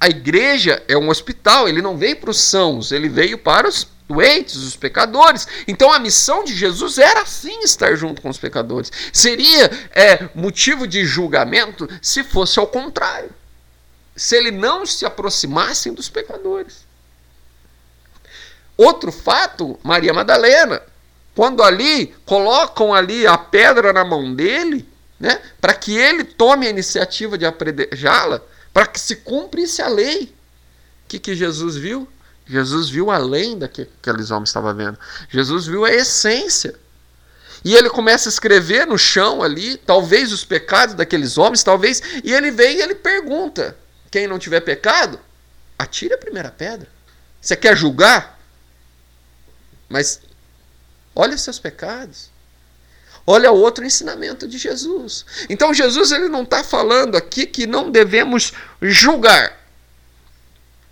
A igreja é um hospital, ele não veio para os sãos, ele veio para os doentes, os pecadores. Então a missão de Jesus era sim estar junto com os pecadores. Seria é, motivo de julgamento se fosse ao contrário. Se ele não se aproximasse dos pecadores. Outro fato, Maria Madalena. Quando ali colocam ali a pedra na mão dele, né, para que ele tome a iniciativa de apredejá-la, para que se cumprisse a lei. O que, que Jesus viu? Jesus viu além do que aqueles homens estavam vendo. Jesus viu a essência. E ele começa a escrever no chão ali, talvez os pecados daqueles homens, talvez, e ele vem e ele pergunta: quem não tiver pecado, atire a primeira pedra. Você quer julgar? Mas Olha seus pecados. Olha outro ensinamento de Jesus. Então Jesus ele não está falando aqui que não devemos julgar.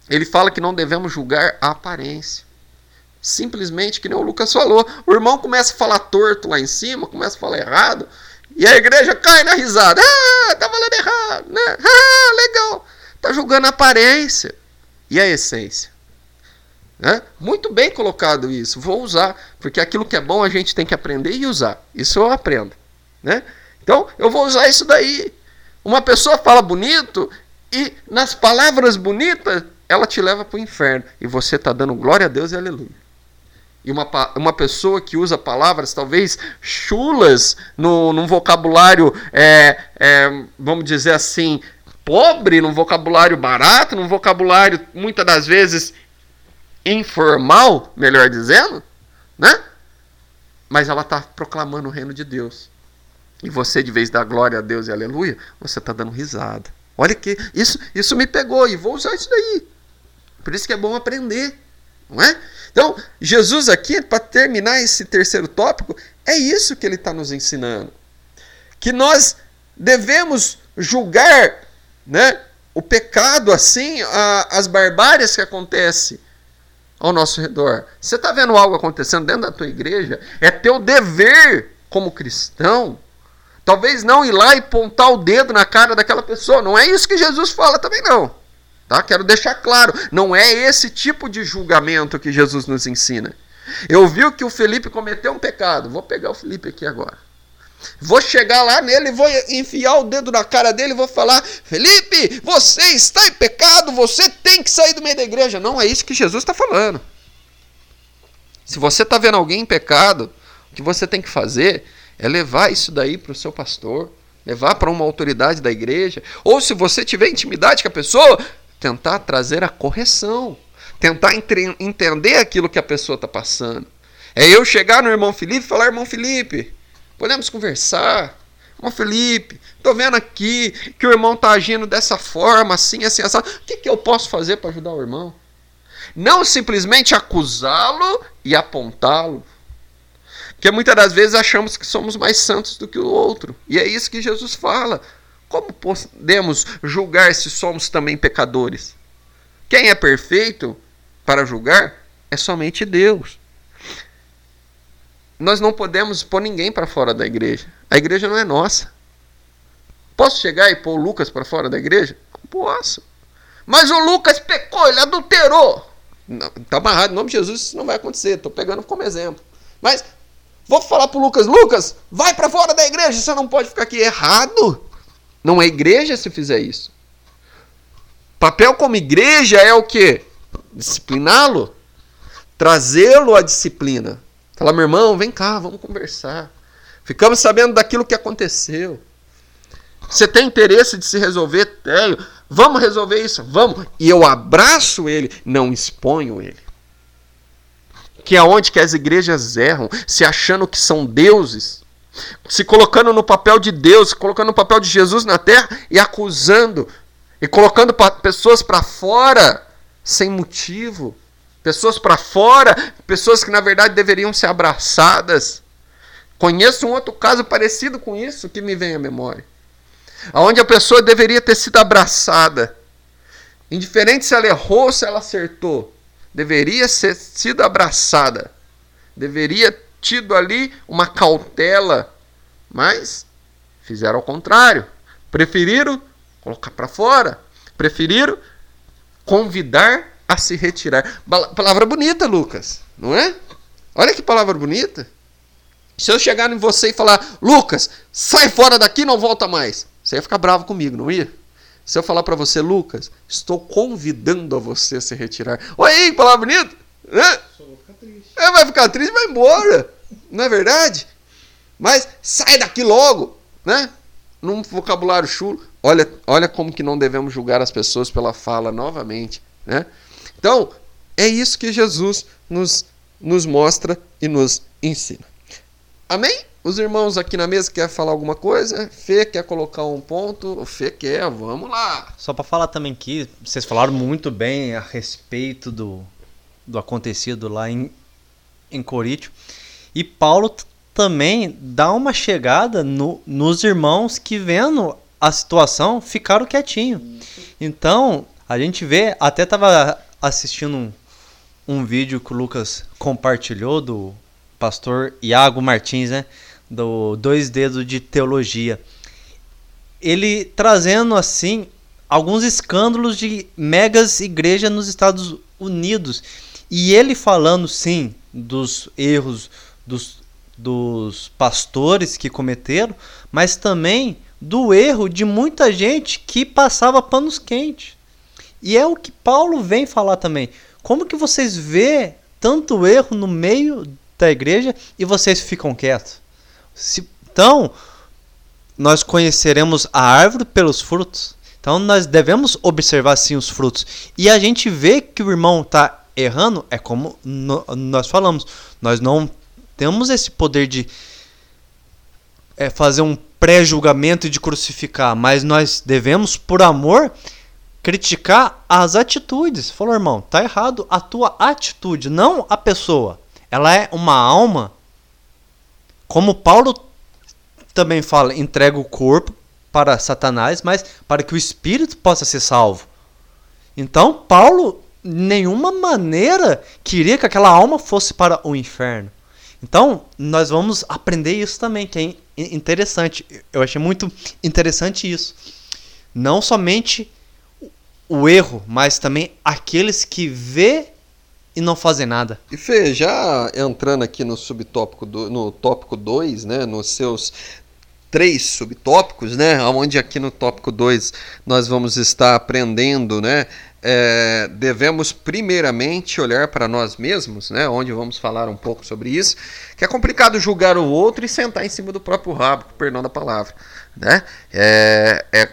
Ele fala que não devemos julgar a aparência. Simplesmente que nem o Lucas falou. O irmão começa a falar torto lá em cima, começa a falar errado. E a igreja cai na risada. Ah, tá falando errado. Né? Ah, legal. Tá julgando a aparência. E a essência? Né? Muito bem colocado isso, vou usar, porque aquilo que é bom a gente tem que aprender e usar. Isso eu aprendo. Né? Então, eu vou usar isso daí. Uma pessoa fala bonito e nas palavras bonitas ela te leva para o inferno. E você está dando glória a Deus e aleluia. E uma, uma pessoa que usa palavras talvez chulas no, num vocabulário, é, é, vamos dizer assim, pobre, num vocabulário barato, num vocabulário muitas das vezes informal, melhor dizendo, né? Mas ela está proclamando o reino de Deus. E você, de vez da glória a Deus e aleluia, você está dando risada. Olha que isso, isso me pegou e vou usar isso daí. Por isso que é bom aprender, não é? Então, Jesus aqui, para terminar esse terceiro tópico, é isso que ele está nos ensinando. Que nós devemos julgar né, o pecado assim, a, as barbárias que acontecem ao nosso redor. Você está vendo algo acontecendo dentro da tua igreja? É teu dever como cristão. Talvez não ir lá e pontar o dedo na cara daquela pessoa. Não é isso que Jesus fala também não. Tá? Quero deixar claro, não é esse tipo de julgamento que Jesus nos ensina. Eu vi que o Felipe cometeu um pecado. Vou pegar o Felipe aqui agora. Vou chegar lá nele, vou enfiar o dedo na cara dele e vou falar: Felipe, você está em pecado, você tem que sair do meio da igreja. Não é isso que Jesus está falando. Se você está vendo alguém em pecado, o que você tem que fazer é levar isso daí para o seu pastor, levar para uma autoridade da igreja, ou se você tiver intimidade com a pessoa, tentar trazer a correção, tentar entender aquilo que a pessoa está passando. É eu chegar no irmão Felipe e falar: irmão Felipe, Podemos conversar. Irmão Felipe, tô vendo aqui que o irmão tá agindo dessa forma, assim, assim, assim. O que, que eu posso fazer para ajudar o irmão? Não simplesmente acusá-lo e apontá-lo. Porque muitas das vezes achamos que somos mais santos do que o outro. E é isso que Jesus fala. Como podemos julgar se somos também pecadores? Quem é perfeito para julgar é somente Deus. Nós não podemos pôr ninguém para fora da igreja. A igreja não é nossa. Posso chegar e pôr o Lucas para fora da igreja? Posso. Mas o Lucas pecou, ele adulterou. Está amarrado, em nome de Jesus isso não vai acontecer. Estou pegando como exemplo. Mas vou falar para o Lucas: Lucas, vai para fora da igreja, você não pode ficar aqui errado. Não é igreja se fizer isso. Papel como igreja é o que? Discipliná-lo, trazê-lo à disciplina. Falar, meu irmão, vem cá, vamos conversar. Ficamos sabendo daquilo que aconteceu. Você tem interesse de se resolver? Tenho. Vamos resolver isso? Vamos. E eu abraço ele, não exponho ele. Que é onde que as igrejas erram, se achando que são deuses, se colocando no papel de Deus, colocando no papel de Jesus na terra e acusando e colocando pessoas para fora sem motivo. Pessoas para fora, pessoas que na verdade deveriam ser abraçadas. Conheço um outro caso parecido com isso que me vem à memória. Onde a pessoa deveria ter sido abraçada. Indiferente se ela errou ou se ela acertou. Deveria ser sido abraçada. Deveria tido ali uma cautela. Mas fizeram ao contrário. Preferiram colocar para fora. Preferiram convidar a se retirar. Palavra bonita, Lucas, não é? Olha que palavra bonita. Se eu chegar em você e falar, Lucas, sai fora daqui, não volta mais. Você ia ficar bravo comigo, não ia? Se eu falar para você, Lucas, estou convidando a você a se retirar. Olha aí, palavra bonita. Né? Ficar triste. É, vai ficar triste, vai embora. Não é verdade? Mas sai daqui logo, né? Num vocabulário chulo. Olha, olha como que não devemos julgar as pessoas pela fala novamente, né? Então, é isso que Jesus nos, nos mostra e nos ensina. Amém? Os irmãos aqui na mesa querem falar alguma coisa? Fê quer colocar um ponto? O Fê quer, vamos lá. Só para falar também que vocês falaram muito bem a respeito do, do acontecido lá em, em Corítio. E Paulo também dá uma chegada no, nos irmãos que, vendo a situação, ficaram quietinhos. Então, a gente vê, até estava assistindo um, um vídeo que o Lucas compartilhou do pastor Iago Martins, né? Do Dois Dedos de Teologia. Ele trazendo assim alguns escândalos de megas igrejas nos Estados Unidos. E ele falando sim dos erros dos, dos pastores que cometeram, mas também do erro de muita gente que passava panos quentes. E é o que Paulo vem falar também. Como que vocês vê tanto erro no meio da igreja e vocês ficam quietos? Se, então, nós conheceremos a árvore pelos frutos. Então, nós devemos observar sim os frutos. E a gente vê que o irmão está errando, é como nós falamos. Nós não temos esse poder de é, fazer um pré-julgamento e de crucificar, mas nós devemos, por amor, criticar as atitudes. Falou, irmão, tá errado a tua atitude, não a pessoa. Ela é uma alma. Como Paulo também fala, entrega o corpo para Satanás, mas para que o espírito possa ser salvo. Então, Paulo, nenhuma maneira, queria que aquela alma fosse para o inferno. Então, nós vamos aprender isso também, que é interessante. Eu achei muito interessante isso. Não somente o erro, mas também aqueles que vê e não fazem nada. E Fê, já entrando aqui no subtópico do, no tópico 2, né, nos seus três subtópicos, né, onde aqui no tópico 2 nós vamos estar aprendendo, né, é, devemos primeiramente olhar para nós mesmos, né, onde vamos falar um pouco sobre isso, que é complicado julgar o outro e sentar em cima do próprio rabo, perdão da palavra, né, é, é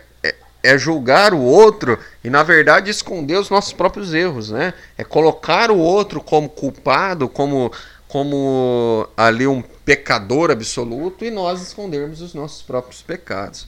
é julgar o outro e, na verdade, esconder os nossos próprios erros, né? É colocar o outro como culpado, como, como ali um pecador absoluto e nós escondermos os nossos próprios pecados.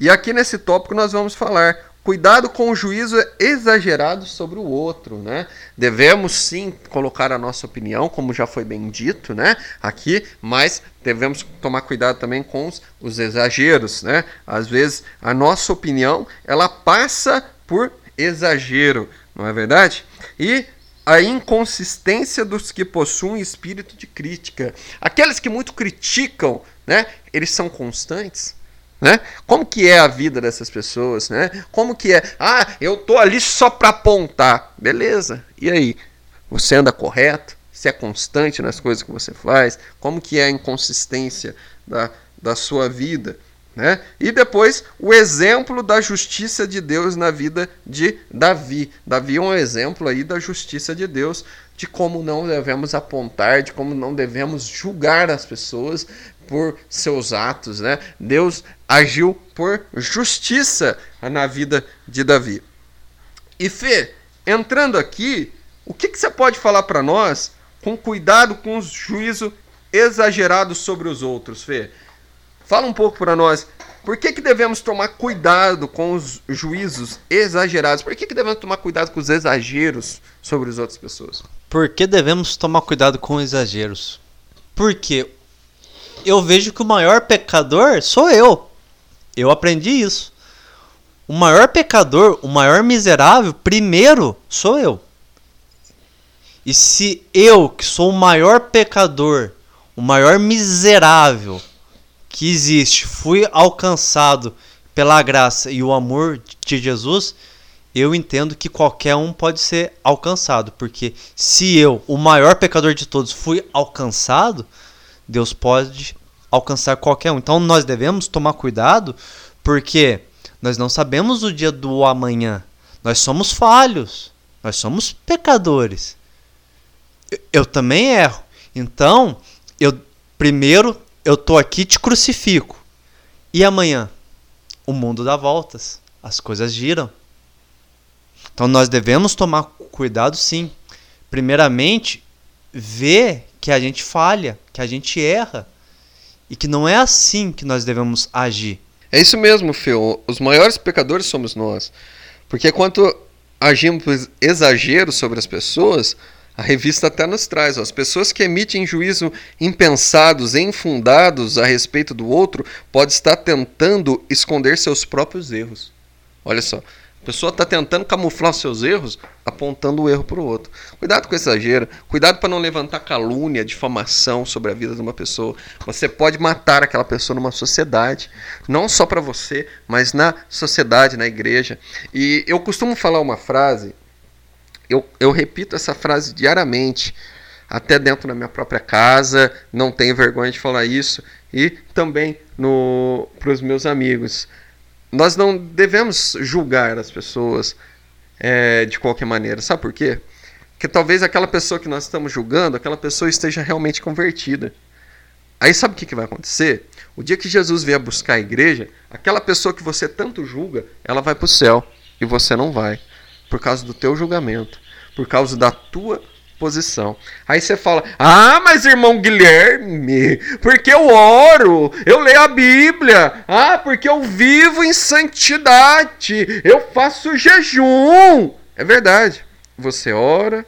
E aqui nesse tópico nós vamos falar cuidado com o juízo exagerado sobre o outro, né? Devemos sim colocar a nossa opinião, como já foi bem dito, né? Aqui, mas devemos tomar cuidado também com os, os exageros, né? Às vezes a nossa opinião ela passa por exagero, não é verdade? E a inconsistência dos que possuem espírito de crítica. Aqueles que muito criticam, né? Eles são constantes. Né? Como que é a vida dessas pessoas, né? Como que é? Ah, eu tô ali só para apontar. Beleza. E aí? Você anda correto? Você é constante nas coisas que você faz? Como que é a inconsistência da, da sua vida? Né? E depois o exemplo da justiça de Deus na vida de Davi. Davi é um exemplo aí da justiça de Deus, de como não devemos apontar, de como não devemos julgar as pessoas por seus atos. Né? Deus agiu por justiça na vida de Davi. E Fê, entrando aqui, o que, que você pode falar para nós com cuidado com os juízos exagerados sobre os outros, Fê? Fala um pouco para nós. Por que, que devemos tomar cuidado com os juízos exagerados? Por que, que devemos tomar cuidado com os exageros sobre as outras pessoas? Por que devemos tomar cuidado com exageros? Porque eu vejo que o maior pecador sou eu. Eu aprendi isso. O maior pecador, o maior miserável, primeiro sou eu. E se eu, que sou o maior pecador, o maior miserável, que existe, fui alcançado pela graça e o amor de Jesus, eu entendo que qualquer um pode ser alcançado, porque se eu, o maior pecador de todos, fui alcançado, Deus pode alcançar qualquer um. Então nós devemos tomar cuidado, porque nós não sabemos o dia do amanhã. Nós somos falhos, nós somos pecadores. Eu também erro. Então, eu primeiro eu tô aqui te crucifico. E amanhã? O mundo dá voltas, as coisas giram. Então nós devemos tomar cuidado sim. Primeiramente, ver que a gente falha, que a gente erra e que não é assim que nós devemos agir. É isso mesmo, Fio. Os maiores pecadores somos nós. Porque quando agimos exagero sobre as pessoas, a revista até nos traz. Ó, as pessoas que emitem juízo impensados, infundados a respeito do outro, pode estar tentando esconder seus próprios erros. Olha só. A pessoa está tentando camuflar seus erros, apontando o erro para o outro. Cuidado com exagero. Cuidado para não levantar calúnia, difamação sobre a vida de uma pessoa. Você pode matar aquela pessoa numa sociedade. Não só para você, mas na sociedade, na igreja. E eu costumo falar uma frase eu, eu repito essa frase diariamente, até dentro da minha própria casa, não tenho vergonha de falar isso, e também para os meus amigos. Nós não devemos julgar as pessoas é, de qualquer maneira. Sabe por quê? Porque talvez aquela pessoa que nós estamos julgando, aquela pessoa esteja realmente convertida. Aí sabe o que, que vai acontecer? O dia que Jesus vier buscar a igreja, aquela pessoa que você tanto julga, ela vai para o céu e você não vai por causa do teu julgamento, por causa da tua posição. Aí você fala: "Ah, mas irmão Guilherme, porque eu oro, eu leio a Bíblia. Ah, porque eu vivo em santidade, eu faço jejum". É verdade. Você ora,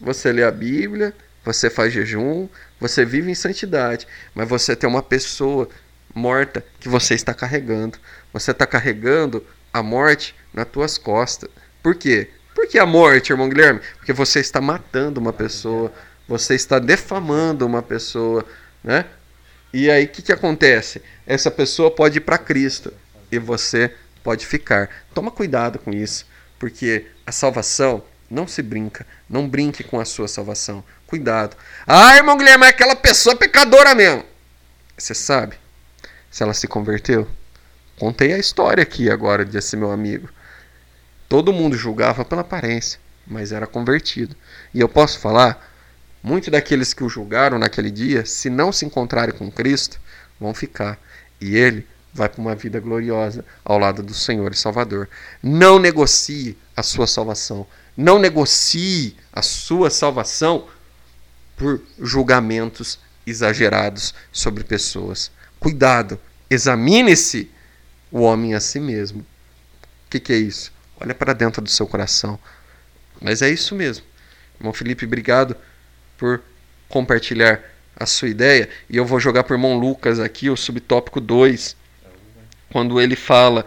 você lê a Bíblia, você faz jejum, você vive em santidade, mas você tem uma pessoa morta que você está carregando. Você está carregando a morte nas tuas costas. Por quê? Por que a morte, irmão Guilherme? Porque você está matando uma pessoa, você está defamando uma pessoa, né? E aí o que, que acontece? Essa pessoa pode ir para Cristo e você pode ficar. Toma cuidado com isso, porque a salvação não se brinca. Não brinque com a sua salvação. Cuidado. Ah, irmão Guilherme, é aquela pessoa pecadora mesmo. Você sabe se ela se converteu? Contei a história aqui agora desse meu amigo. Todo mundo julgava pela aparência, mas era convertido. E eu posso falar, muitos daqueles que o julgaram naquele dia, se não se encontrarem com Cristo, vão ficar. E ele vai para uma vida gloriosa ao lado do Senhor e Salvador. Não negocie a sua salvação. Não negocie a sua salvação por julgamentos exagerados sobre pessoas. Cuidado, examine-se o homem a si mesmo. O que, que é isso? Olha para dentro do seu coração. Mas é isso mesmo. Irmão Felipe, obrigado por compartilhar a sua ideia. E eu vou jogar para o irmão Lucas aqui o subtópico 2, quando ele fala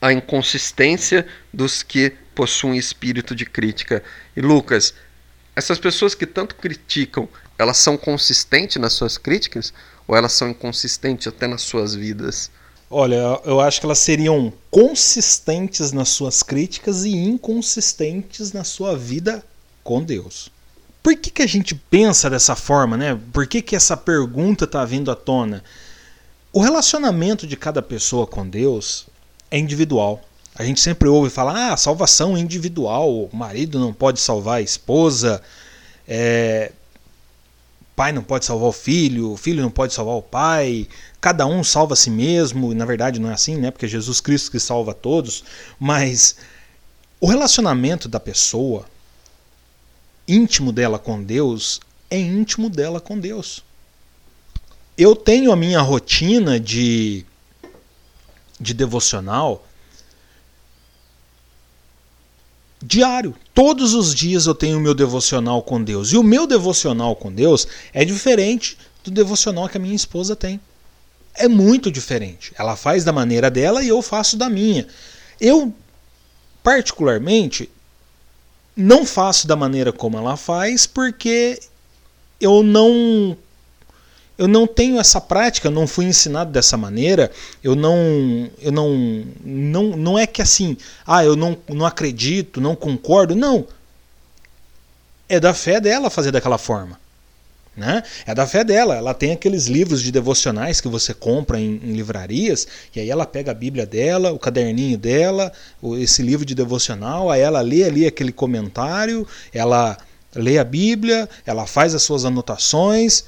a inconsistência dos que possuem espírito de crítica. E Lucas, essas pessoas que tanto criticam, elas são consistentes nas suas críticas ou elas são inconsistentes até nas suas vidas? Olha, eu acho que elas seriam consistentes nas suas críticas e inconsistentes na sua vida com Deus. Por que, que a gente pensa dessa forma, né? Por que, que essa pergunta está vindo à tona? O relacionamento de cada pessoa com Deus é individual. A gente sempre ouve falar, ah, salvação é individual, o marido não pode salvar a esposa, é, pai não pode salvar o filho, o filho não pode salvar o pai, cada um salva a si mesmo, e na verdade não é assim, né? Porque é Jesus Cristo que salva todos, mas o relacionamento da pessoa, íntimo dela com Deus, é íntimo dela com Deus. Eu tenho a minha rotina de, de devocional diário. Todos os dias eu tenho o meu devocional com Deus. E o meu devocional com Deus é diferente do devocional que a minha esposa tem. É muito diferente. Ela faz da maneira dela e eu faço da minha. Eu, particularmente, não faço da maneira como ela faz porque eu não eu não tenho essa prática, não fui ensinado dessa maneira, eu não eu não não, não é que assim, ah, eu não, não acredito, não concordo, não. É da fé dela fazer daquela forma. Né? É da fé dela. Ela tem aqueles livros de devocionais que você compra em, em, livrarias, e aí ela pega a Bíblia dela, o caderninho dela, esse livro de devocional, aí ela lê ali aquele comentário, ela lê a Bíblia, ela faz as suas anotações,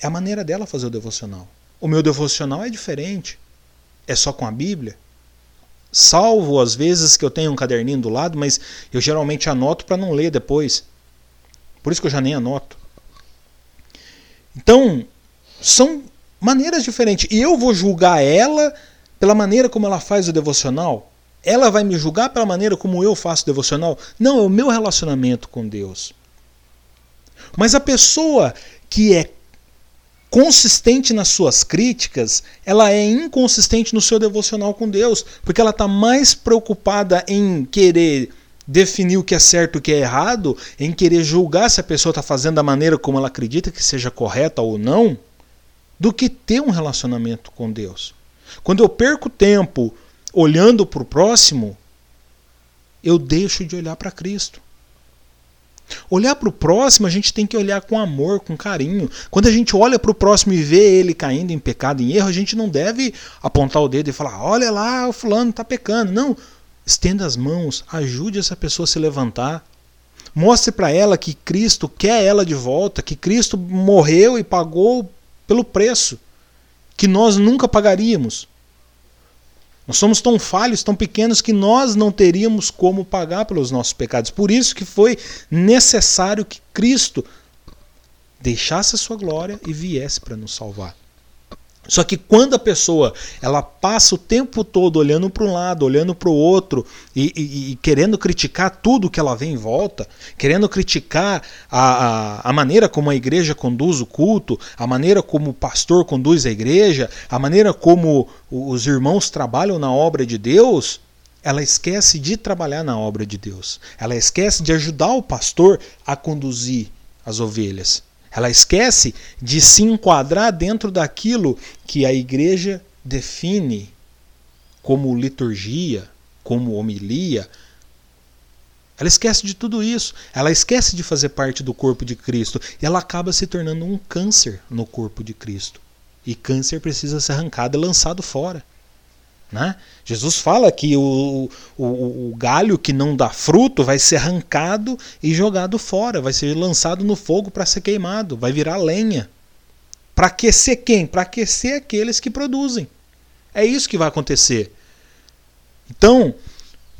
é a maneira dela fazer o devocional. O meu devocional é diferente. É só com a Bíblia. Salvo as vezes que eu tenho um caderninho do lado, mas eu geralmente anoto para não ler depois. Por isso que eu já nem anoto. Então, são maneiras diferentes. E eu vou julgar ela pela maneira como ela faz o devocional? Ela vai me julgar pela maneira como eu faço o devocional? Não, é o meu relacionamento com Deus. Mas a pessoa que é consistente nas suas críticas, ela é inconsistente no seu devocional com Deus, porque ela está mais preocupada em querer definir o que é certo e o que é errado, em querer julgar se a pessoa está fazendo da maneira como ela acredita que seja correta ou não, do que ter um relacionamento com Deus. Quando eu perco tempo olhando para o próximo, eu deixo de olhar para Cristo. Olhar para o próximo, a gente tem que olhar com amor, com carinho. Quando a gente olha para o próximo e vê ele caindo em pecado, em erro, a gente não deve apontar o dedo e falar: olha lá, o fulano está pecando. Não. Estenda as mãos, ajude essa pessoa a se levantar. Mostre para ela que Cristo quer ela de volta, que Cristo morreu e pagou pelo preço que nós nunca pagaríamos. Nós somos tão falhos, tão pequenos que nós não teríamos como pagar pelos nossos pecados. Por isso que foi necessário que Cristo deixasse a sua glória e viesse para nos salvar. Só que quando a pessoa ela passa o tempo todo olhando para um lado, olhando para o outro e, e, e, querendo criticar tudo que ela vê em volta, querendo criticar a, a, a, maneira como a igreja conduz o culto, a maneira como o pastor conduz a igreja, a maneira como os irmãos trabalham na obra de Deus, ela esquece de trabalhar na obra de Deus. Ela esquece de ajudar o pastor a conduzir as ovelhas. Ela esquece de se enquadrar dentro daquilo que a igreja define como liturgia, como homilia. Ela esquece de tudo isso. Ela esquece de fazer parte do corpo de Cristo. E ela acaba se tornando um câncer no corpo de Cristo. E câncer precisa ser arrancado e lançado fora. Né? Jesus fala que o, o, o, galho que não dá fruto vai ser arrancado e jogado fora, vai ser lançado no fogo para ser queimado, vai virar lenha. Para aquecer quem? Para aquecer aqueles que produzem. É isso que vai acontecer. Então,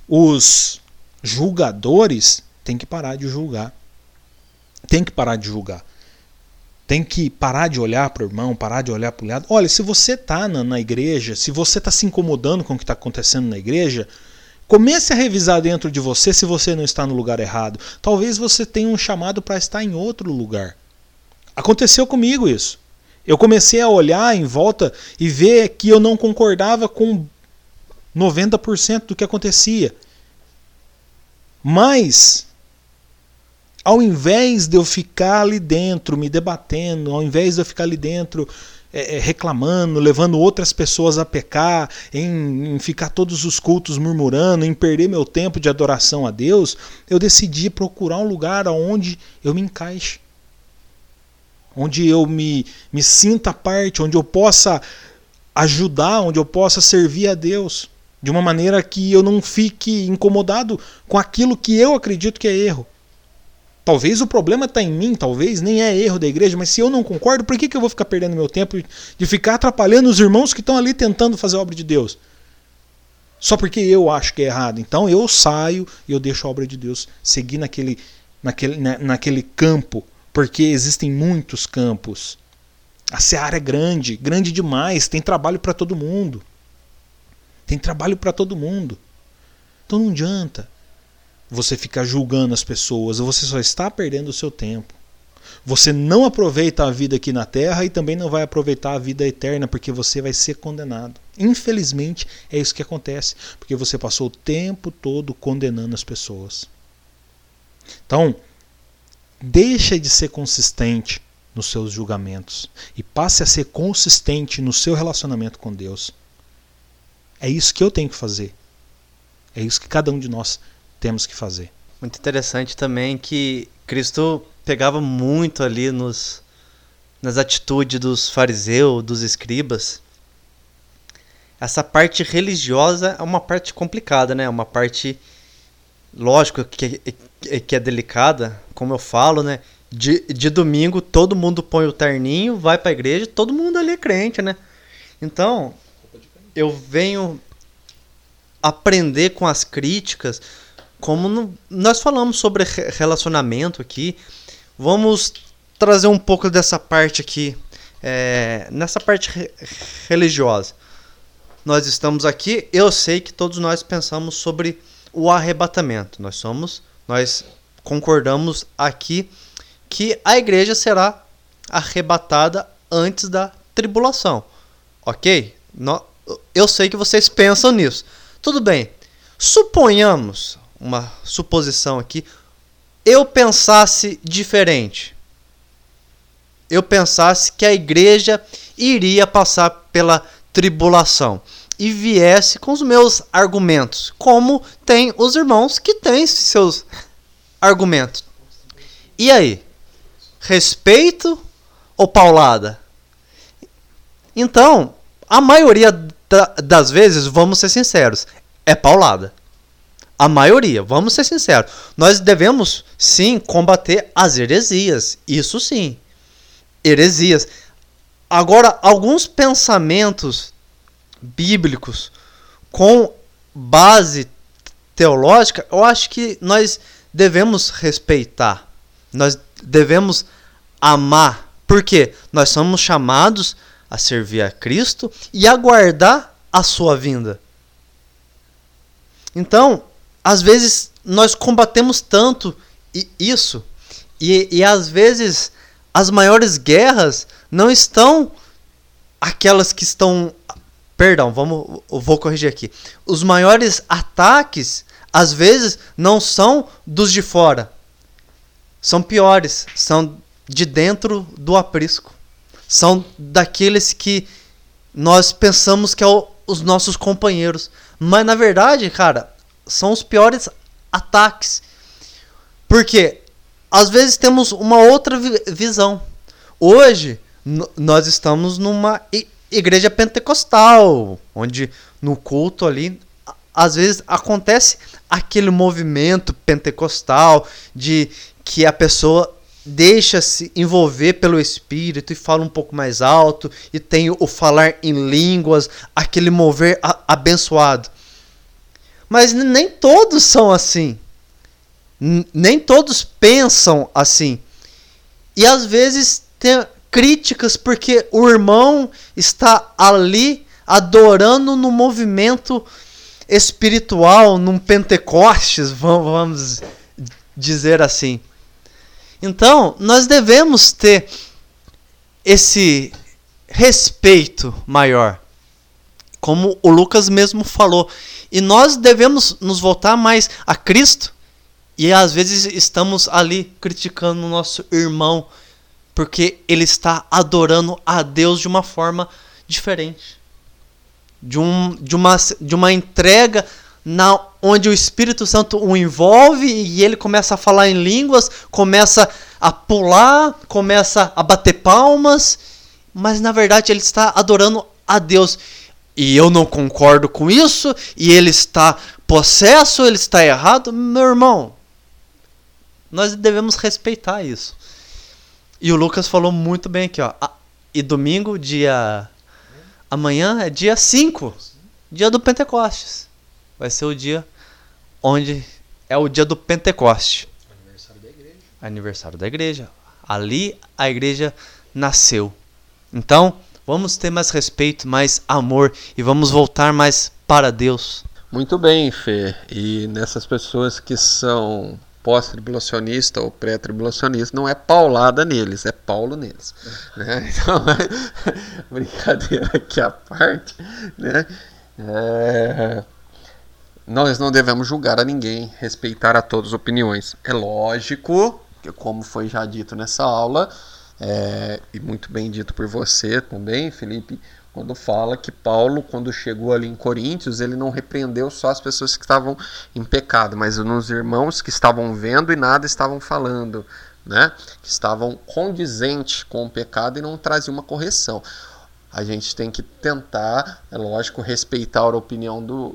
os julgadores têm que parar de julgar. Tem que parar de julgar. Tem que parar de olhar para o irmão, parar de olhar para o lado. Olha, se você está na, na, igreja, se você está se incomodando com o que está acontecendo na igreja, comece a revisar dentro de você se você não está no lugar errado. Talvez você tenha um chamado para estar em outro lugar. Aconteceu comigo isso. Eu comecei a olhar em volta e ver que eu não concordava com 90% do que acontecia. Mas ao invés de eu ficar ali dentro me debatendo, ao invés de eu ficar ali dentro é, é, reclamando, levando outras pessoas a pecar, em, em, ficar todos os cultos murmurando, em perder meu tempo de adoração a Deus, eu decidi procurar um lugar onde eu me encaixe. Onde eu me, me sinta parte, onde eu possa ajudar, onde eu possa servir a Deus. De uma maneira que eu não fique incomodado com aquilo que eu acredito que é erro. Talvez o problema está em mim, talvez nem é erro da igreja, mas se eu não concordo, por que, que eu vou ficar perdendo meu tempo de ficar atrapalhando os irmãos que estão ali tentando fazer a obra de Deus? Só porque eu acho que é errado. Então eu saio e eu deixo a obra de Deus seguir naquele, naquele, né, naquele campo, porque existem muitos campos. A seara é grande, grande demais, tem trabalho para todo mundo. Tem trabalho para todo mundo. Então não adianta você ficar julgando as pessoas, você só está perdendo o seu tempo. Você não aproveita a vida aqui na terra e também não vai aproveitar a vida eterna, porque você vai ser condenado. Infelizmente, é isso que acontece, porque você passou o tempo todo condenando as pessoas. Então, deixa de ser consistente nos seus julgamentos e passe a ser consistente no seu relacionamento com Deus. É isso que eu tenho que fazer. É isso que cada um de nós temos que fazer. Muito interessante também que Cristo pegava muito ali nos, nas atitudes dos fariseus, dos escribas. Essa parte religiosa é uma parte complicada, né? É uma parte, lógico, que, que é delicada, como eu falo, né? De, de domingo todo mundo põe o terninho, vai para a igreja, todo mundo ali é crente, né? Então, eu venho aprender com as críticas como no, nós falamos sobre relacionamento aqui, vamos trazer um pouco dessa parte aqui, é, nessa parte re religiosa. Nós estamos aqui, eu sei que todos nós pensamos sobre o arrebatamento. Nós somos, nós concordamos aqui que a igreja será arrebatada antes da tribulação. Ok? eu sei que vocês pensam nisso. Tudo bem. Suponhamos, uma suposição aqui, eu pensasse diferente. Eu pensasse que a igreja iria passar pela tribulação e viesse com os meus argumentos, como tem os irmãos que têm seus argumentos. E aí? Respeito ou paulada? Então, a maioria da, das vezes, vamos ser sinceros, é paulada. A maioria, vamos ser sinceros. Nós devemos sim combater as heresias. Isso sim. Heresias. Agora, alguns pensamentos bíblicos com base teológica, eu acho que nós devemos respeitar. Nós devemos amar. Porque nós somos chamados a servir a Cristo e aguardar a sua vinda. Então, às vezes nós combatemos tanto isso e, e às vezes as maiores guerras não estão aquelas que estão perdão vamos vou corrigir aqui. Os maiores ataques às vezes não são dos de fora. São piores são de dentro do aprisco. São daqueles que nós pensamos que é os nossos companheiros. Mas na verdade cara são os piores ataques. Porque às vezes temos uma outra visão. Hoje nós estamos numa igreja pentecostal, onde no culto ali às vezes acontece aquele movimento pentecostal de que a pessoa deixa se envolver pelo espírito e fala um pouco mais alto e tem o falar em línguas, aquele mover abençoado. Mas nem todos são assim. nem todos pensam assim. E às vezes tem, críticas porque o irmão está ali adorando no movimento espiritual, num Pentecostes, vamos dizer assim. Então, nós devemos ter esse respeito maior, como o Lucas mesmo falou. E nós devemos nos voltar mais a Cristo. E às vezes estamos ali criticando o nosso irmão porque ele está adorando a Deus de uma forma diferente. De, um, de, uma, de uma entrega na, onde o Espírito Santo o envolve e ele começa a falar em línguas, começa a pular, começa a bater palmas, mas na verdade ele está adorando a Deus. E eu não concordo com isso, e ele está possesso, ele está errado. Meu irmão, nós devemos respeitar isso. E o Lucas falou muito bem aqui, ó. E domingo, dia. Amanhã é dia 5, dia do Pentecostes. Vai ser o dia onde é o dia do Pentecoste. Aniversário da igreja. Aniversário da igreja. Ali a igreja nasceu. Então, vamos ter mais respeito, mais amor e vamos voltar mais para Deus. Muito bem, Fê. E nessas pessoas que são pós-tribulacionista ou pré-tribulacionista, não é paulada neles, é Paulo neles. Né? Então, brincadeira aqui à parte, né? É, nós não devemos julgar a ninguém, respeitar a todas as opiniões. É lógico que, como foi já dito nessa aula, é, e muito bem dito por você também, Felipe, quando fala que Paulo, quando chegou ali em Coríntios, ele não repreendeu só as pessoas que estavam em pecado, mas nos irmãos que estavam vendo e nada estavam falando, né? que estavam condizentes com o pecado e não traziam uma correção. A gente tem que tentar, é lógico, respeitar a opinião do,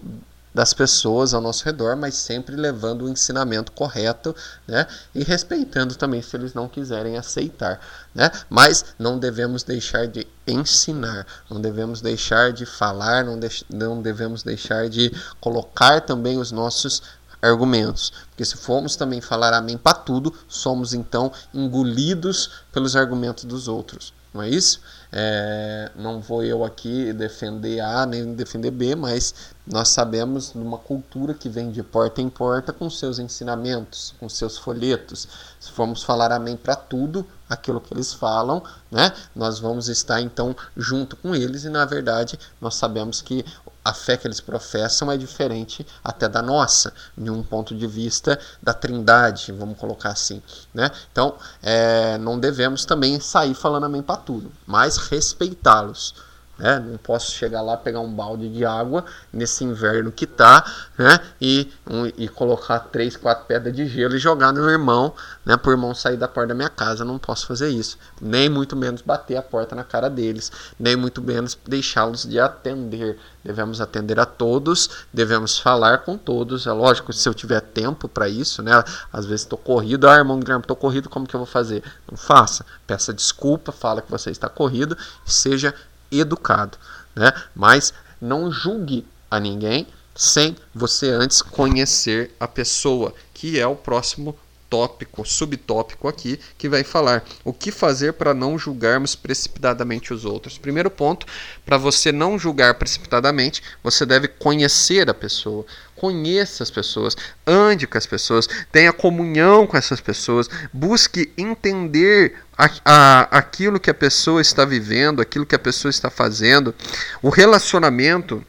das pessoas ao nosso redor, mas sempre levando o ensinamento correto, né? E respeitando também se eles não quiserem aceitar, né? Mas não devemos deixar de ensinar, não devemos deixar de falar, não, de, não devemos deixar de colocar também os nossos argumentos. Porque se formos também falar amém para tudo, somos então engolidos pelos argumentos dos outros. Não é isso? É, não vou eu aqui defender A nem defender B, mas nós sabemos de uma cultura que vem de porta em porta com seus ensinamentos, com seus folhetos. Se formos falar amém para tudo aquilo que eles falam, né, nós vamos estar então junto com eles e na verdade nós sabemos que a fé que eles professam é diferente até da nossa, de um ponto de vista da trindade, vamos colocar assim. Né? Então, é, não devemos também sair falando amém para tudo, mas respeitá-los. Né? Não posso chegar lá, pegar um balde de água nesse inverno que tá, né? E, um, e colocar três, quatro pedras de gelo e jogar no irmão, né? O irmão sair da porta da minha casa. Não posso fazer isso. Nem muito menos bater a porta na cara deles, nem muito menos deixá-los de atender. Devemos atender a todos, devemos falar com todos. É lógico, se eu tiver tempo para isso, né? Às vezes estou corrido, ah, irmão Guilherme, estou corrido, como que eu vou fazer? Não faça. Peça desculpa, fala que você está corrido seja educado, né? Mas não julgue a ninguém sem você antes conhecer a pessoa, que é o próximo tópico, subtópico aqui, que vai falar o que fazer para não julgarmos precipitadamente os outros. Primeiro ponto, para você não julgar precipitadamente, você deve conhecer a pessoa. Conheça as pessoas, ande com as pessoas, tenha comunhão com essas pessoas, busque entender a, aquilo que a pessoa está vivendo, aquilo que a pessoa está fazendo. O relacionamento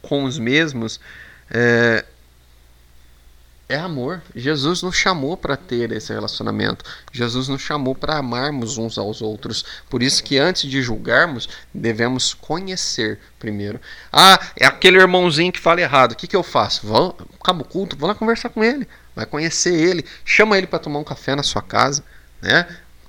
com os mesmos é, é amor. Jesus nos chamou para ter esse relacionamento. Jesus nos chamou para amarmos uns aos outros. Por isso que antes de julgarmos, devemos conhecer primeiro. Ah, é aquele irmãozinho que fala errado. O que, que eu faço? Vou, acabo o culto, vou lá conversar com ele. Vai conhecer ele. Chama ele para tomar um café na sua casa. Né?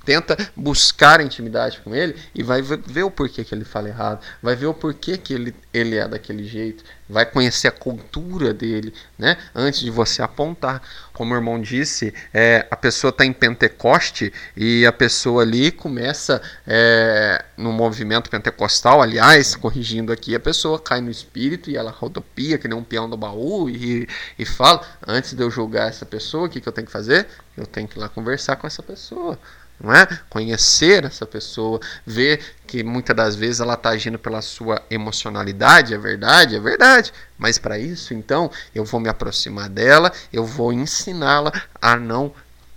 Tenta buscar intimidade com ele e vai ver o porquê que ele fala errado, vai ver o porquê que ele, ele é daquele jeito, vai conhecer a cultura dele, né? Antes de você apontar. Como o irmão disse, é, a pessoa está em Pentecoste e a pessoa ali começa é, no movimento pentecostal, aliás, corrigindo aqui, a pessoa cai no espírito e ela rodopia que nem um peão do baú e, e fala, antes de eu julgar essa pessoa, o que, que eu tenho que fazer? Eu tenho que ir lá conversar com essa pessoa não é? Conhecer essa pessoa, ver que muitas das vezes ela está agindo pela sua emocionalidade, é verdade, é verdade. Mas para isso, então, eu vou me aproximar dela, eu vou ensiná-la a não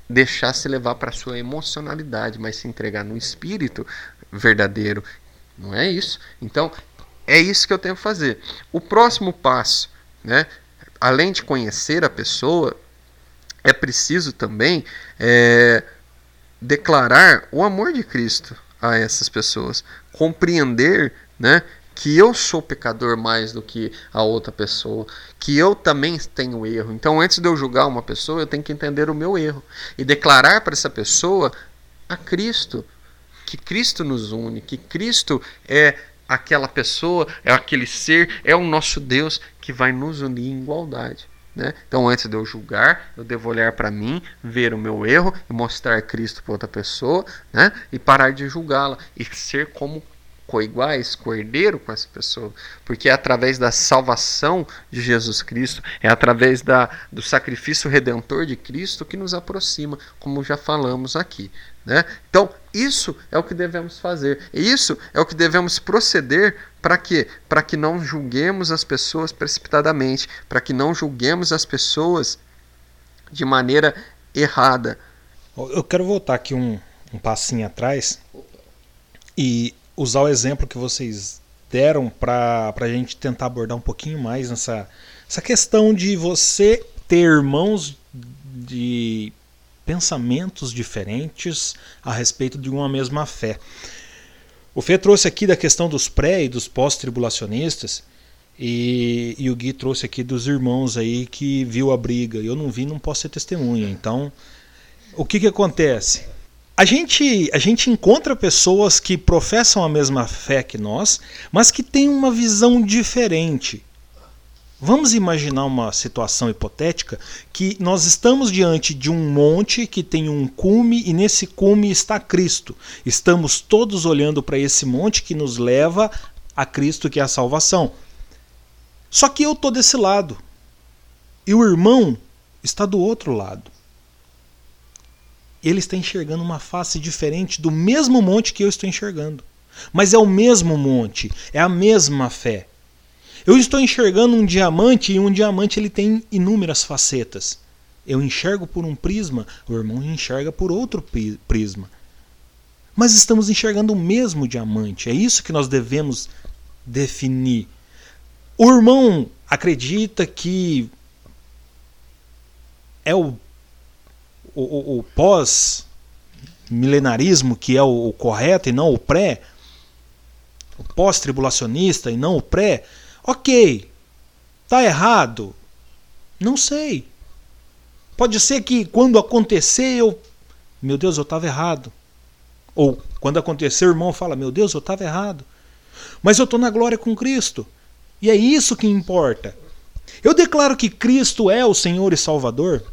deixar se levar para sua emocionalidade, mas se entregar no espírito verdadeiro. Não é isso? Então, é isso que eu tenho que fazer. O próximo passo, né? Além de conhecer a pessoa, é preciso também é, declarar o amor de Cristo a essas pessoas, compreender, né, que eu sou pecador mais do que a outra pessoa, que eu também tenho erro. Então, antes de eu julgar uma pessoa, eu tenho que entender o meu erro e declarar para essa pessoa a Cristo, que Cristo nos une, que Cristo é aquela pessoa, é aquele ser, é o nosso Deus que vai nos unir em igualdade. Né? Então, antes de eu julgar, eu devo olhar para mim, ver o meu erro e mostrar Cristo para outra pessoa né? e parar de julgá-la e ser como coiguais, cordeiro com essa pessoa, porque é através da salvação de Jesus Cristo, é através da, do sacrifício redentor de Cristo que nos aproxima, como já falamos aqui. Né? Então, isso é o que devemos fazer, isso é o que devemos proceder para quê? Para que não julguemos as pessoas precipitadamente, para que não julguemos as pessoas de maneira errada. Eu quero voltar aqui um, um passinho atrás e usar o exemplo que vocês deram para a gente tentar abordar um pouquinho mais nessa essa questão de você ter irmãos de pensamentos diferentes a respeito de uma mesma fé. O Fê trouxe aqui da questão dos pré e dos pós-tribulacionistas e, e, o Gui trouxe aqui dos irmãos aí que viu a briga. Eu não vi, não posso ser testemunha. Então, o que, que acontece? A gente, a gente encontra pessoas que professam a mesma fé que nós, mas que têm uma visão diferente. Vamos imaginar uma situação hipotética que nós estamos diante de um monte que tem um cume e nesse cume está Cristo. Estamos todos olhando para esse monte que nos leva a Cristo, que é a salvação. Só que eu estou desse lado e o irmão está do outro lado ele está enxergando uma face diferente do mesmo monte que eu estou enxergando. Mas é o mesmo monte, é a mesma fé. Eu estou enxergando um diamante e um diamante ele tem inúmeras facetas. Eu enxergo por um prisma, o irmão enxerga por outro prisma. Mas estamos enxergando o mesmo diamante, é isso que nós devemos definir. O irmão acredita que é o o, o, o pós-milenarismo, que é o, o correto e não o pré, o pós-tribulacionista e não o pré, ok, tá errado? Não sei. Pode ser que quando acontecer eu. Meu Deus, eu estava errado. Ou quando acontecer, o irmão fala: Meu Deus, eu estava errado. Mas eu estou na glória com Cristo. E é isso que importa. Eu declaro que Cristo é o Senhor e Salvador.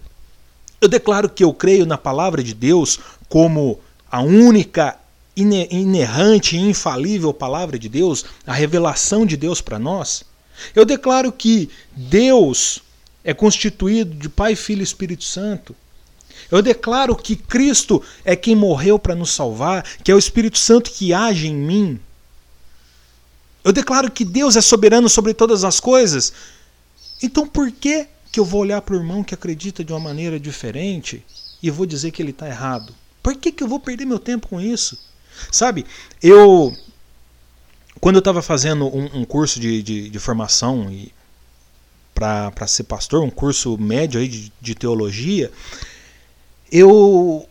Eu declaro que eu creio na palavra de Deus como a única inerrante e infalível palavra de Deus, a revelação de Deus para nós. Eu declaro que Deus é constituído de Pai, Filho e Espírito Santo. Eu declaro que Cristo é quem morreu para nos salvar, que é o Espírito Santo que age em mim. Eu declaro que Deus é soberano sobre todas as coisas. Então por que que eu vou olhar para o irmão que acredita de uma maneira diferente e vou dizer que ele está errado? Por que, que eu vou perder meu tempo com isso? Sabe, eu. Quando eu estava fazendo um, um, curso de, de, de formação para ser pastor, um curso médio aí de, de teologia, eu.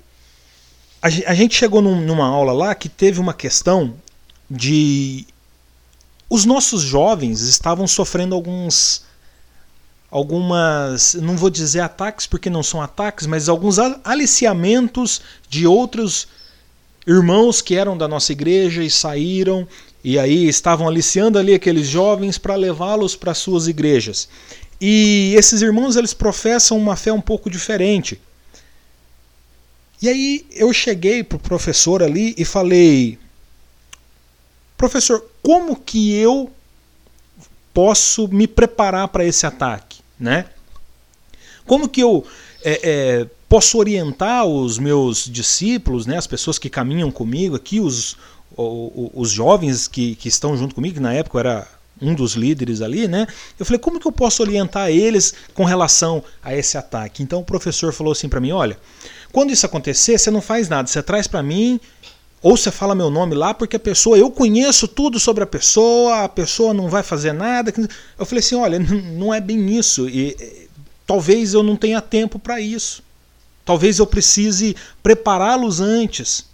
A, a gente chegou num, numa aula lá que teve uma questão de. Os nossos jovens estavam sofrendo alguns algumas, não vou dizer ataques porque não são ataques, mas alguns aliciamentos de outros irmãos que eram da nossa igreja e saíram e aí estavam aliciando ali aqueles jovens para levá-los para suas igrejas. E esses irmãos eles professam uma fé um pouco diferente. E aí eu cheguei pro professor ali e falei: "Professor, como que eu posso me preparar para esse ataque, né? Como que eu é, é, posso orientar os meus discípulos, né, as pessoas que caminham comigo aqui, os, os, os jovens que, que estão junto comigo, que na época eu era um dos líderes ali, né? Eu falei, como que eu posso orientar eles com relação a esse ataque? Então o professor falou assim para mim, olha, quando isso acontecer, você não faz nada, você traz para mim ou você fala meu nome lá porque a pessoa, eu conheço tudo sobre a pessoa, a pessoa não vai fazer nada. Eu falei assim, olha, não é bem isso e talvez eu não tenha tempo para isso. Talvez eu precise prepará-los antes.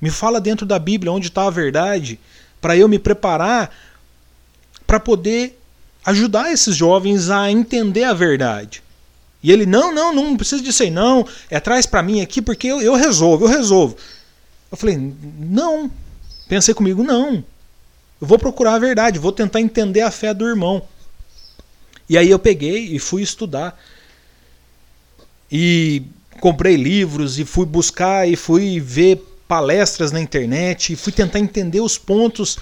Me fala dentro da Bíblia onde está a verdade, para eu me preparar para poder ajudar esses jovens a entender a verdade. E ele, não, não, não precisa disso aí, não. É traz para mim aqui porque eu, eu resolvo, eu resolvo. Eu falei, não. Pensei comigo, não. Eu vou procurar a verdade, vou tentar entender a fé do irmão. E aí eu peguei e fui estudar. E comprei livros e fui buscar e fui ver palestras na internet e fui tentar entender os pontos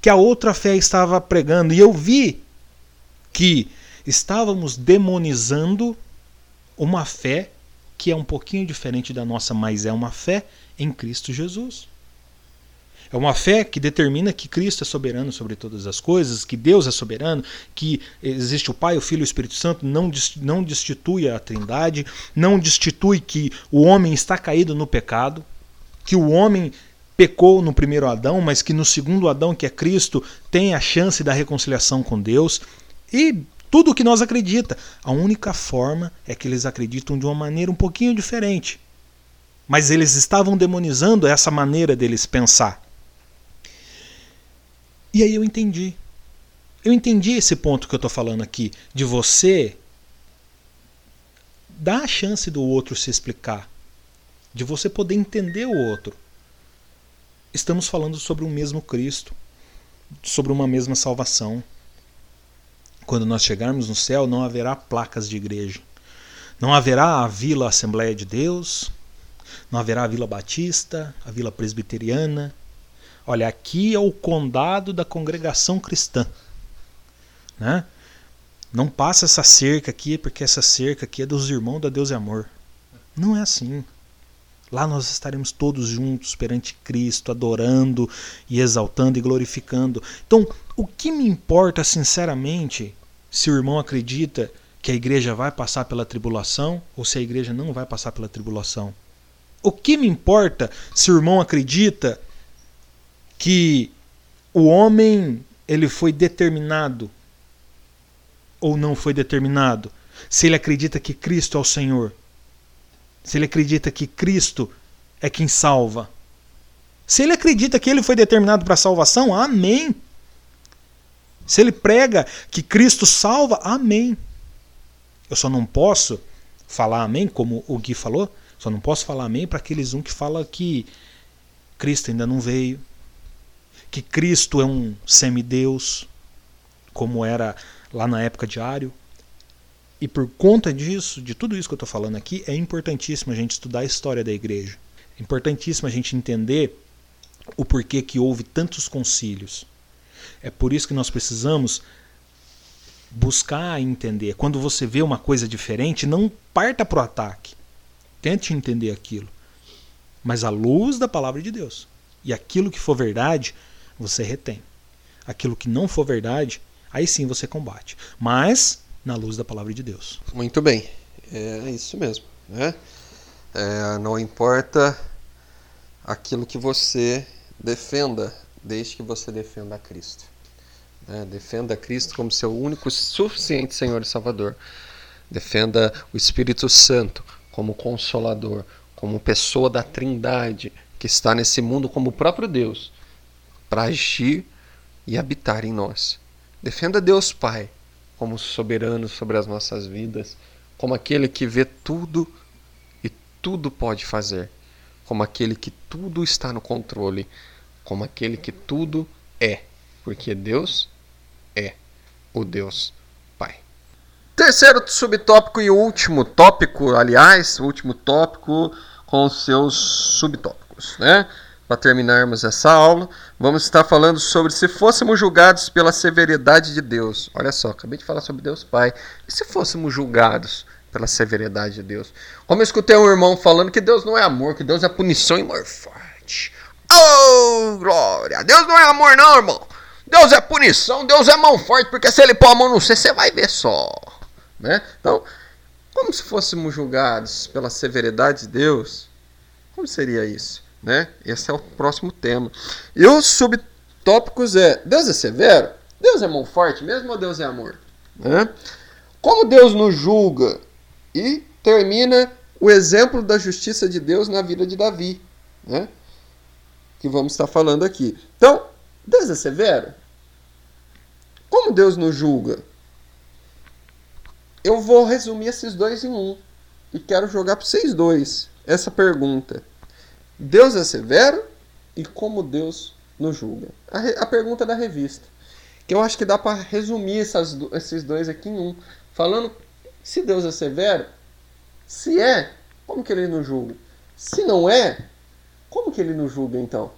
que a outra fé estava pregando. E eu vi que estávamos demonizando uma fé que é um pouquinho diferente da nossa, mas é uma fé em Cristo Jesus. É uma fé que determina que Cristo é soberano sobre todas as coisas, que Deus é soberano, que existe o Pai, o Filho e o Espírito Santo, não, não destitui a Trindade, não destitui que o homem está caído no pecado, que o homem pecou no primeiro Adão, mas que no segundo Adão, que é Cristo, tem a chance da reconciliação com Deus. E tudo o que nós acredita. A única forma é que eles acreditam de uma maneira um pouquinho diferente. Mas eles estavam demonizando essa maneira deles pensar. E aí eu entendi. Eu entendi esse ponto que eu estou falando aqui, de você dar a chance do outro se explicar, de você poder entender o outro. Estamos falando sobre o mesmo Cristo, sobre uma mesma salvação. Quando nós chegarmos no céu, não haverá placas de igreja. Não haverá a Vila Assembleia de Deus, não haverá a Vila Batista, a Vila Presbiteriana. Olha, aqui é o condado da congregação cristã. Né? Não passa essa cerca aqui, porque essa cerca aqui é dos irmãos da Deus e Amor. Não é assim. Lá nós estaremos todos juntos perante Cristo, adorando e exaltando e glorificando. Então, o que me importa sinceramente se o irmão acredita que a igreja vai passar pela tribulação ou se a igreja não vai passar pela tribulação? O que me importa se o irmão acredita que o homem ele foi determinado ou não foi determinado? Se ele acredita que Cristo é o Senhor? Se ele acredita que Cristo é quem salva? Se ele acredita que ele foi determinado para a salvação, amém. Se ele prega que Cristo salva, amém. Eu só não posso falar amém, como o Gui falou, só não posso falar amém para aqueles um que fala que Cristo ainda não veio, que Cristo é um semideus, como era lá na época de Ário. E por conta disso, de tudo isso que eu estou falando aqui, é importantíssimo a gente estudar a história da igreja. É importantíssimo a gente entender o porquê que houve tantos concílios. É por isso que nós precisamos buscar entender. Quando você vê uma coisa diferente, não parta para o ataque. Tente entender aquilo. Mas à luz da palavra de Deus. E aquilo que for verdade, você retém. Aquilo que não for verdade, aí sim você combate. Mas na luz da palavra de Deus. Muito bem. É isso mesmo. Né? É, não importa aquilo que você defenda, desde que você defenda a Cristo. Né? Defenda a Cristo como seu único suficiente Senhor e Salvador. Defenda o Espírito Santo como consolador, como pessoa da Trindade que está nesse mundo como o próprio Deus para agir e habitar em nós. Defenda Deus Pai como soberano sobre as nossas vidas, como aquele que vê tudo e tudo pode fazer, como aquele que tudo está no controle, como aquele que tudo é, porque Deus é o Deus Terceiro subtópico e último tópico, aliás, último tópico com seus subtópicos, né? Para terminarmos essa aula, vamos estar falando sobre se fôssemos julgados pela severidade de Deus. Olha só, acabei de falar sobre Deus Pai. E se fôssemos julgados pela severidade de Deus. Como eu escutei um irmão falando que Deus não é amor, que Deus é punição e amor forte. Oh, glória! Deus não é amor, não, irmão. Deus é punição, Deus é mão forte, porque se ele pôr a mão no você, você vai ver só. Né? Então, como se fôssemos julgados pela severidade de Deus, como seria isso? Né? Esse é o próximo tema. E os subtópicos é: Deus é severo? Deus é mão forte mesmo ou Deus é amor? Né? Como Deus nos julga? E termina o exemplo da justiça de Deus na vida de Davi, né? que vamos estar falando aqui. Então, Deus é severo? Como Deus nos julga? Eu vou resumir esses dois em um. E quero jogar para vocês dois essa pergunta. Deus é severo? E como Deus nos julga? A, a pergunta da revista. Que eu acho que dá para resumir essas, esses dois aqui em um. Falando se Deus é severo, se é, como que ele nos julga? Se não é, como que ele nos julga então?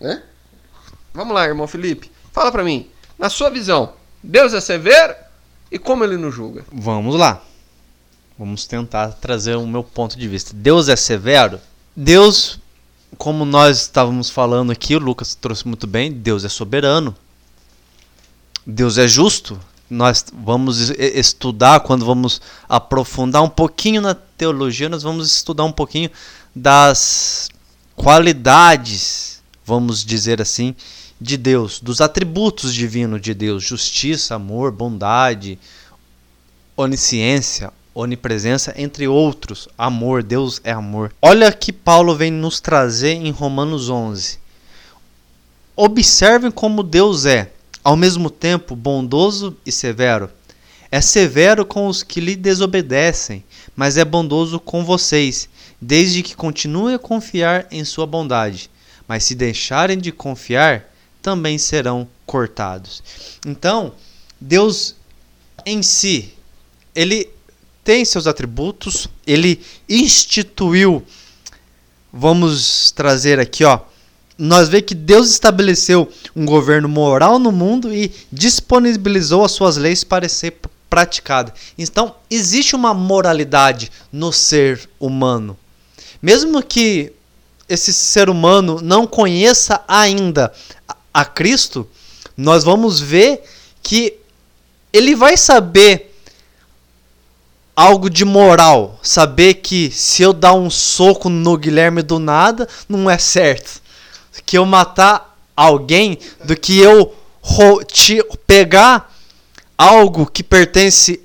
Né? Vamos lá, irmão Felipe. Fala para mim, na sua visão, Deus é severo e como ele nos julga? Vamos lá. Vamos tentar trazer o meu ponto de vista. Deus é severo? Deus, como nós estávamos falando aqui, o Lucas trouxe muito bem, Deus é soberano. Deus é justo. Nós vamos estudar, quando vamos aprofundar um pouquinho na teologia, nós vamos estudar um pouquinho das qualidades, vamos dizer assim, de Deus, dos atributos divinos de Deus: justiça, amor, bondade, onisciência, onipresença, entre outros. Amor, Deus é amor. Olha que Paulo vem nos trazer em Romanos 11. Observem como Deus é, ao mesmo tempo bondoso e severo. É severo com os que lhe desobedecem, mas é bondoso com vocês, desde que continuem a confiar em sua bondade. Mas se deixarem de confiar, também serão cortados. Então, Deus em si, ele tem seus atributos, ele instituiu, vamos trazer aqui, ó, nós vemos que Deus estabeleceu um governo moral no mundo e disponibilizou as suas leis para ser praticada. Então, existe uma moralidade no ser humano. Mesmo que esse ser humano não conheça ainda a Cristo, nós vamos ver que ele vai saber algo de moral, saber que se eu dar um soco no Guilherme do nada, não é certo. Que eu matar alguém do que eu pegar algo que pertence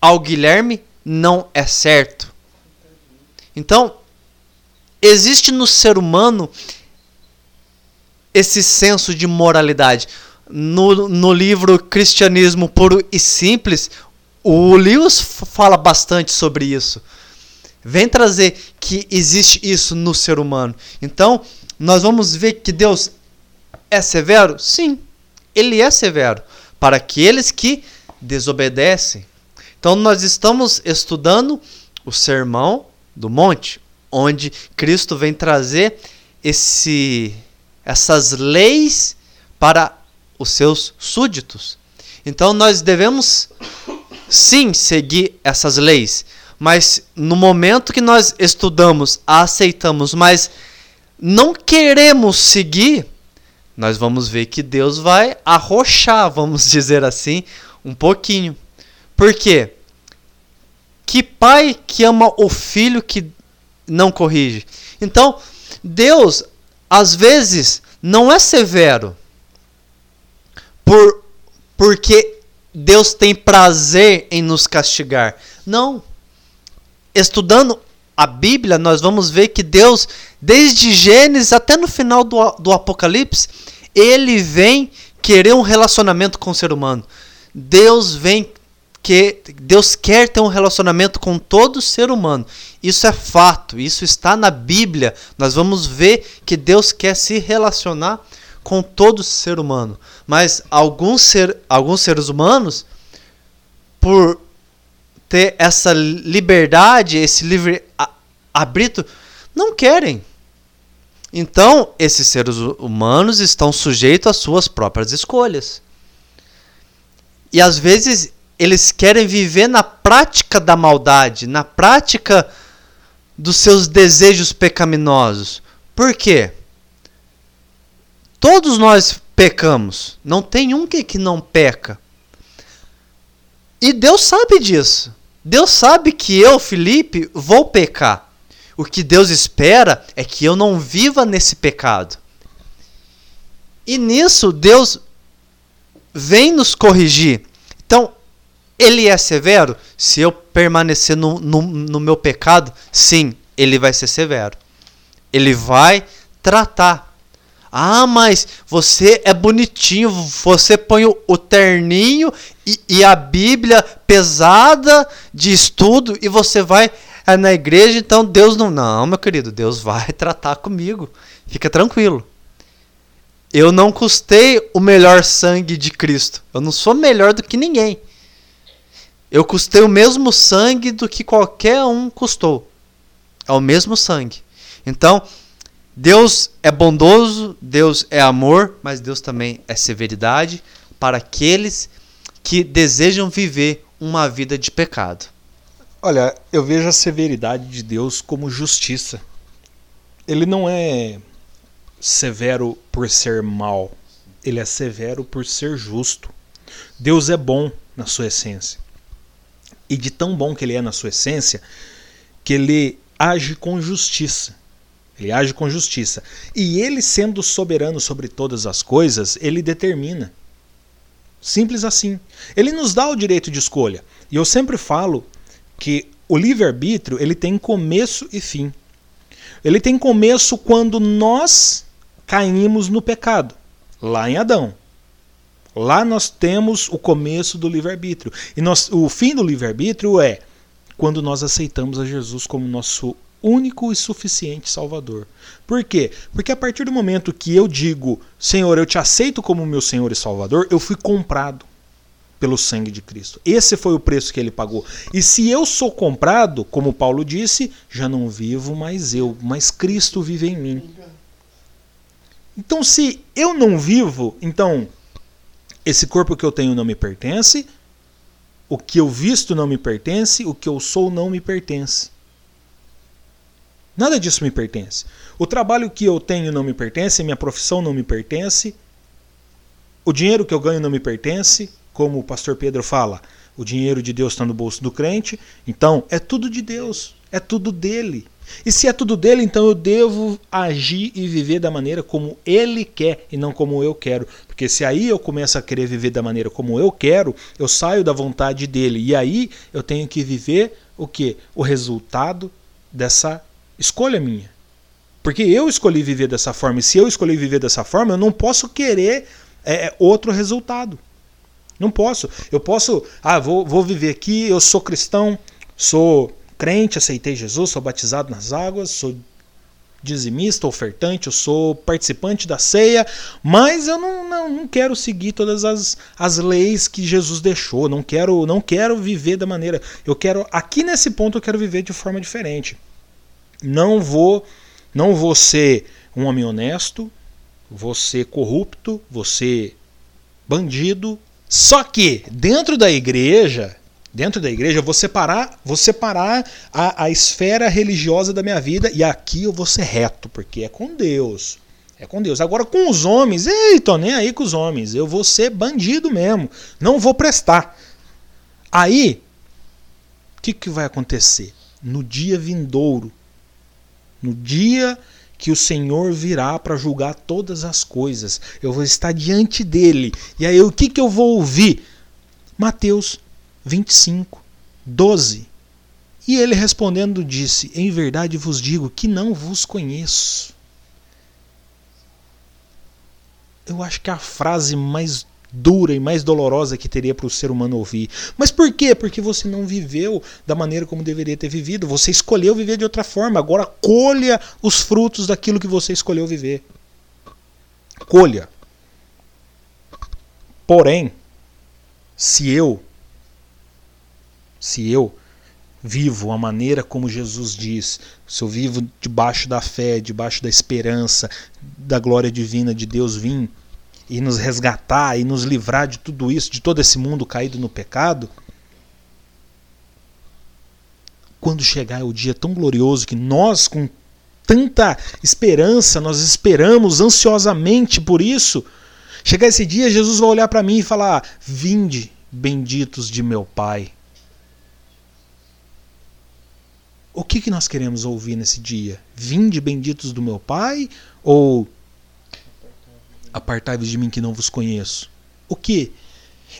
ao Guilherme não é certo. Então, existe no ser humano esse senso de moralidade. No, no livro Cristianismo Puro e Simples, o Lewis fala bastante sobre isso. Vem trazer que existe isso no ser humano. Então, nós vamos ver que Deus é severo? Sim, ele é severo para aqueles que desobedecem. Então, nós estamos estudando o Sermão do Monte, onde Cristo vem trazer esse essas leis para os seus súditos. Então nós devemos sim seguir essas leis, mas no momento que nós estudamos, aceitamos, mas não queremos seguir, nós vamos ver que Deus vai arrochar, vamos dizer assim, um pouquinho. Por quê? Que pai que ama o filho que não corrige? Então, Deus às vezes não é severo por porque Deus tem prazer em nos castigar. Não. Estudando a Bíblia, nós vamos ver que Deus, desde Gênesis até no final do, do Apocalipse, ele vem querer um relacionamento com o ser humano. Deus vem que Deus quer ter um relacionamento com todo ser humano. Isso é fato, isso está na Bíblia. Nós vamos ver que Deus quer se relacionar com todo ser humano. Mas alguns, ser, alguns seres humanos, por ter essa liberdade, esse livre arbítrio, não querem. Então, esses seres humanos estão sujeitos às suas próprias escolhas. E às vezes eles querem viver na prática da maldade, na prática dos seus desejos pecaminosos. Por quê? Todos nós pecamos. Não tem um que, que não peca. E Deus sabe disso. Deus sabe que eu, Felipe, vou pecar. O que Deus espera é que eu não viva nesse pecado. E nisso Deus vem nos corrigir. Então, ele é severo? Se eu permanecer no, no, no meu pecado, sim, ele vai ser severo. Ele vai tratar. Ah, mas você é bonitinho, você põe o, o terninho e, e, a Bíblia pesada de estudo e você vai é, na igreja, então Deus não. Não, meu querido, Deus vai tratar comigo. Fica tranquilo. Eu não custei o melhor sangue de Cristo. Eu não sou melhor do que ninguém. Eu custei o mesmo sangue do que qualquer um custou. É o mesmo sangue. Então, Deus é bondoso, Deus é amor, mas Deus também é severidade para aqueles que desejam viver uma vida de pecado. Olha, eu vejo a severidade de Deus como justiça. Ele não é severo por ser mal, ele é severo por ser justo. Deus é bom na sua essência. E de tão bom que ele é na sua essência, que ele age com justiça. Ele age com justiça. E ele, sendo soberano sobre todas as coisas, ele determina. Simples assim. Ele nos dá o direito de escolha. E eu sempre falo que o livre-arbítrio ele tem começo e fim. Ele tem começo quando nós caímos no pecado, lá em Adão. Lá nós temos o começo do livre-arbítrio. E nós, o fim do livre-arbítrio é quando nós aceitamos a Jesus como nosso único e suficiente Salvador. Por quê? Porque a partir do momento que eu digo, Senhor, eu te aceito como meu Senhor e Salvador, eu fui comprado pelo sangue de Cristo. Esse foi o preço que ele pagou. E se eu sou comprado, como Paulo disse, já não vivo mais eu, mas Cristo vive em mim. Então, se eu não vivo, então esse corpo que eu tenho não me pertence, o que eu visto não me pertence, o que eu sou não me pertence. Nada disso me pertence. O trabalho que eu tenho não me pertence, minha profissão não me pertence, o dinheiro que eu ganho não me pertence, como o pastor Pedro fala, o dinheiro de Deus está no bolso do crente, então é tudo de Deus, é tudo dele. E se é tudo dele, então eu devo agir e viver da maneira como ele quer e não como eu quero. Porque se aí eu começo a querer viver da maneira como eu quero, eu saio da vontade dele. E aí eu tenho que viver o que? O resultado dessa escolha minha. Porque eu escolhi viver dessa forma. E se eu escolhi viver dessa forma, eu não posso querer é, é outro resultado. Não posso. Eu posso, ah, vou, vou viver aqui, eu sou cristão, sou crente, aceitei Jesus, sou batizado nas águas, sou dizimista, ofertante, eu sou participante da ceia, mas eu não, não, não quero seguir todas as, as leis que Jesus deixou, não quero, não quero viver da maneira. Eu quero, aqui nesse ponto, eu quero viver de forma diferente. Não vou, não vou ser um homem honesto, vou ser corrupto, vou ser bandido. Só que dentro da igreja, dentro da igreja, eu vou separar, vou separar a, a esfera religiosa da minha vida e aqui eu vou ser reto, porque é com Deus. É com Deus. Agora com os homens, ei, tô nem aí com os homens. Eu vou ser bandido mesmo. Não vou prestar. Aí, o que, que vai acontecer? No dia vindouro, no dia que o Senhor virá para julgar todas as coisas, eu vou estar diante dele. E aí, o que, que eu vou ouvir? Mateus 25, 12. E ele respondendo disse: Em verdade vos digo que não vos conheço. Eu acho que é a frase mais dura e mais dolorosa que teria para o ser humano ouvir. Mas por quê? Porque você não viveu da maneira como deveria ter vivido. Você escolheu viver de outra forma. Agora colha os frutos daquilo que você escolheu viver. Colha. Porém, se eu se eu vivo a maneira como Jesus diz, se eu vivo debaixo da fé, debaixo da esperança, da glória divina de Deus vir e nos resgatar e nos livrar de tudo isso, de todo esse mundo caído no pecado, quando chegar é o dia tão glorioso que nós, com tanta esperança, nós esperamos ansiosamente por isso, chegar esse dia, Jesus vai olhar para mim e falar: Vinde, benditos de meu Pai. O que, que nós queremos ouvir nesse dia? Vinde, benditos do meu Pai? Ou apartai-vos de mim que não vos conheço? O que?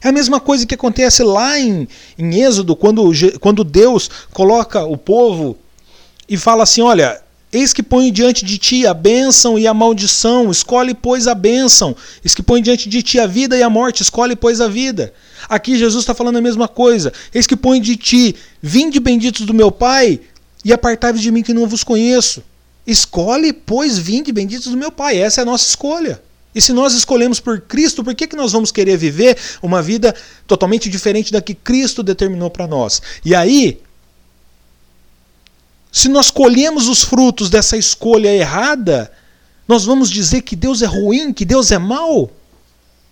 É a mesma coisa que acontece lá em, em Êxodo, quando, quando Deus coloca o povo e fala assim: Olha, eis que põe diante de ti a bênção e a maldição, escolhe, pois, a bênção. Eis que põe diante de ti a vida e a morte, escolhe, pois, a vida. Aqui Jesus está falando a mesma coisa. Eis que põe de ti, vinde benditos do meu Pai, e apartai-vos de mim que não vos conheço. Escolhe, pois, vinde benditos do meu Pai. Essa é a nossa escolha. E se nós escolhemos por Cristo, por que, que nós vamos querer viver uma vida totalmente diferente da que Cristo determinou para nós? E aí, se nós colhemos os frutos dessa escolha errada, nós vamos dizer que Deus é ruim, que Deus é mau,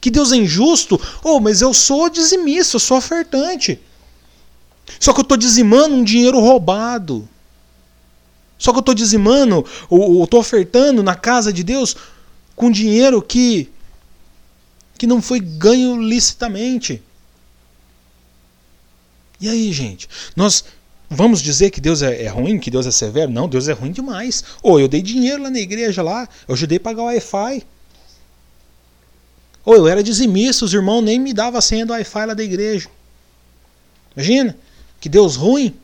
que Deus é injusto. Oh, mas eu sou dizimista, eu sou ofertante. Só que eu estou dizimando um dinheiro roubado. Só que eu estou dizimando, ou estou ofertando na casa de Deus com dinheiro que que não foi ganho licitamente. E aí, gente? Nós vamos dizer que Deus é, é, ruim, que Deus é severo? Não, Deus é ruim demais. Ou eu dei dinheiro lá na igreja lá, eu ajudei a pagar o Wi-Fi. Ou eu era dizimista, os irmãos nem me davam a senha do Wi-Fi lá da igreja. Imagina, que Deus ruim.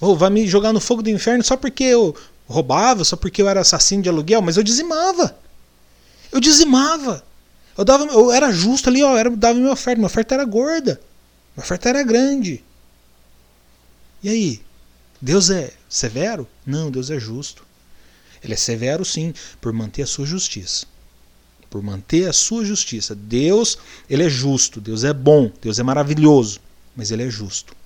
Ou vai me jogar no fogo do inferno só porque eu roubava, só porque eu era assassino de aluguel, mas eu dizimava. Eu dizimava. Eu, dava, eu era justo ali, ó, eu dava minha oferta. Minha oferta era gorda. Minha oferta era grande. E aí? Deus é severo? Não, Deus é justo. Ele é severo sim, por manter a sua justiça. Por manter a sua justiça. Deus, ele é justo, Deus é bom, Deus é maravilhoso, mas ele é justo.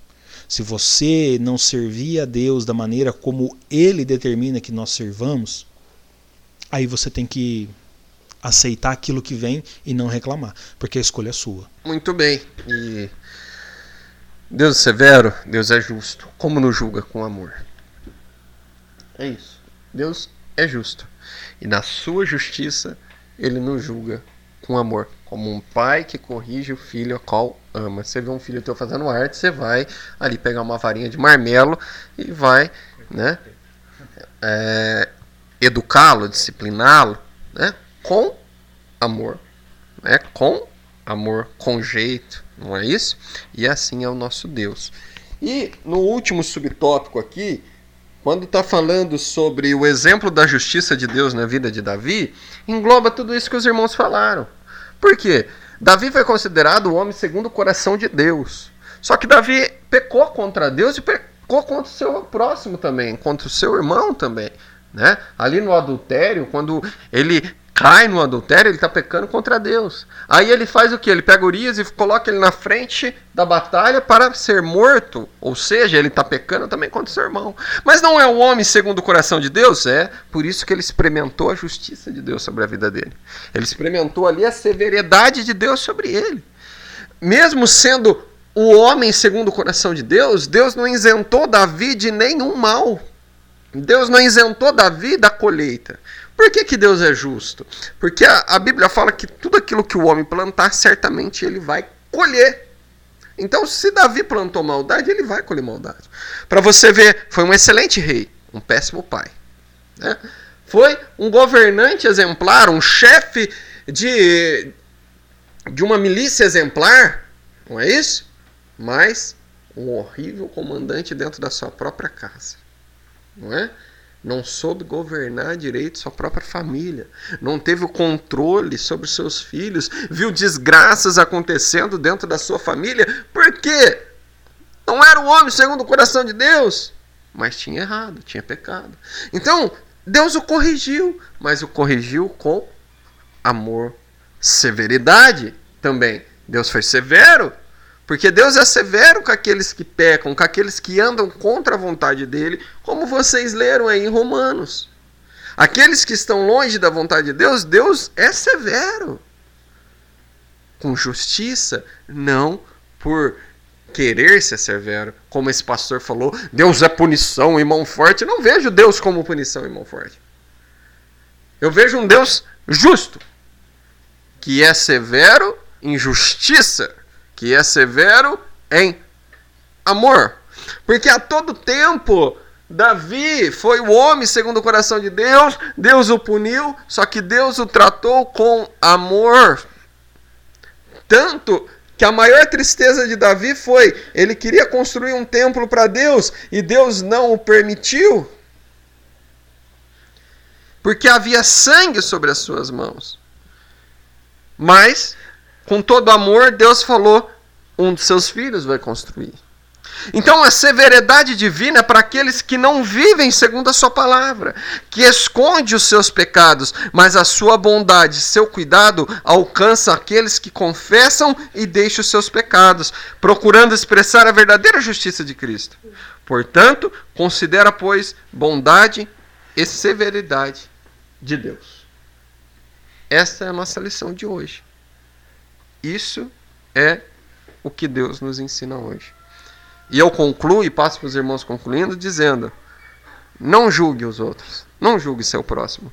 Se você não servir a Deus da maneira como ele determina que nós servamos, aí você tem que aceitar aquilo que vem e não reclamar, porque a escolha é sua. Muito bem. E Deus é severo, Deus é justo. Como nos julga com amor? É isso. Deus é justo. E na sua justiça, ele nos julga com amor. Como um pai que corrige o filho a qual ama. Você vê um filho teu fazendo arte, você vai ali pegar uma varinha de marmelo e vai, né? É, educá-lo, discipliná-lo, né? Com amor, né? Com amor, com jeito, não é isso? E assim é o nosso Deus. E no último subtópico aqui, quando está falando sobre o exemplo da justiça de Deus na vida de Davi, engloba tudo isso que os irmãos falaram. Por quê? Davi foi considerado o homem segundo o coração de Deus. Só que Davi pecou contra Deus e pecou contra o seu próximo também, contra o seu irmão também. Né? Ali no adultério, quando ele cai no adultério, ele está pecando contra Deus. Aí ele faz o que? Ele pega Urias e coloca ele na frente da batalha para ser morto. Ou seja, ele está pecando também contra seu irmão. Mas não é o homem segundo o coração de Deus? É. Por isso que ele experimentou a justiça de Deus sobre a vida dele. Ele experimentou ali a severidade de Deus sobre ele. Mesmo sendo o homem segundo o coração de Deus, Deus não isentou Davi de nenhum mal. Deus não isentou Davi da colheita. Por que, que Deus é justo? Porque a, a Bíblia fala que tudo aquilo que o homem plantar, certamente ele vai colher. Então, se Davi plantou maldade, ele vai colher maldade. Para você ver, foi um excelente rei, um péssimo pai. Né? Foi um governante exemplar, um chefe de, de uma milícia exemplar, não é isso? Mas um horrível comandante dentro da sua própria casa. Não é? Não soube governar direito sua própria família, não teve o controle sobre seus filhos, viu desgraças acontecendo dentro da sua família, por quê? Não era o homem segundo o coração de Deus, mas tinha errado, tinha pecado. Então, Deus o corrigiu, mas o corrigiu com amor, severidade também. Deus foi severo, porque Deus é severo com aqueles que pecam, com aqueles que andam contra a vontade dele, como vocês leram aí em Romanos. Aqueles que estão longe da vontade de Deus, Deus é severo. Com justiça, não por querer ser severo, como esse pastor falou, Deus é punição e mão forte. Eu não vejo Deus como punição e mão forte. Eu vejo um Deus justo, que é severo em justiça, que é severo em amor. Porque a todo tempo Davi foi o homem segundo o coração de Deus, Deus o puniu, só que Deus o tratou com amor. Tanto que a maior tristeza de Davi foi ele queria construir um templo para Deus e Deus não o permitiu. Porque havia sangue sobre as suas mãos. Mas, com todo amor, Deus falou: um de seus filhos vai construir. Então a severidade divina é para aqueles que não vivem segundo a sua palavra, que esconde os seus pecados, mas a sua bondade, seu cuidado alcança aqueles que confessam e deixam os seus pecados, procurando expressar a verdadeira justiça de Cristo. Portanto, considera, pois, bondade e severidade de Deus. Essa é a nossa lição de hoje. Isso é o que Deus nos ensina hoje. E eu concluo e passo para os irmãos concluindo, dizendo: não julgue os outros, não julgue seu próximo.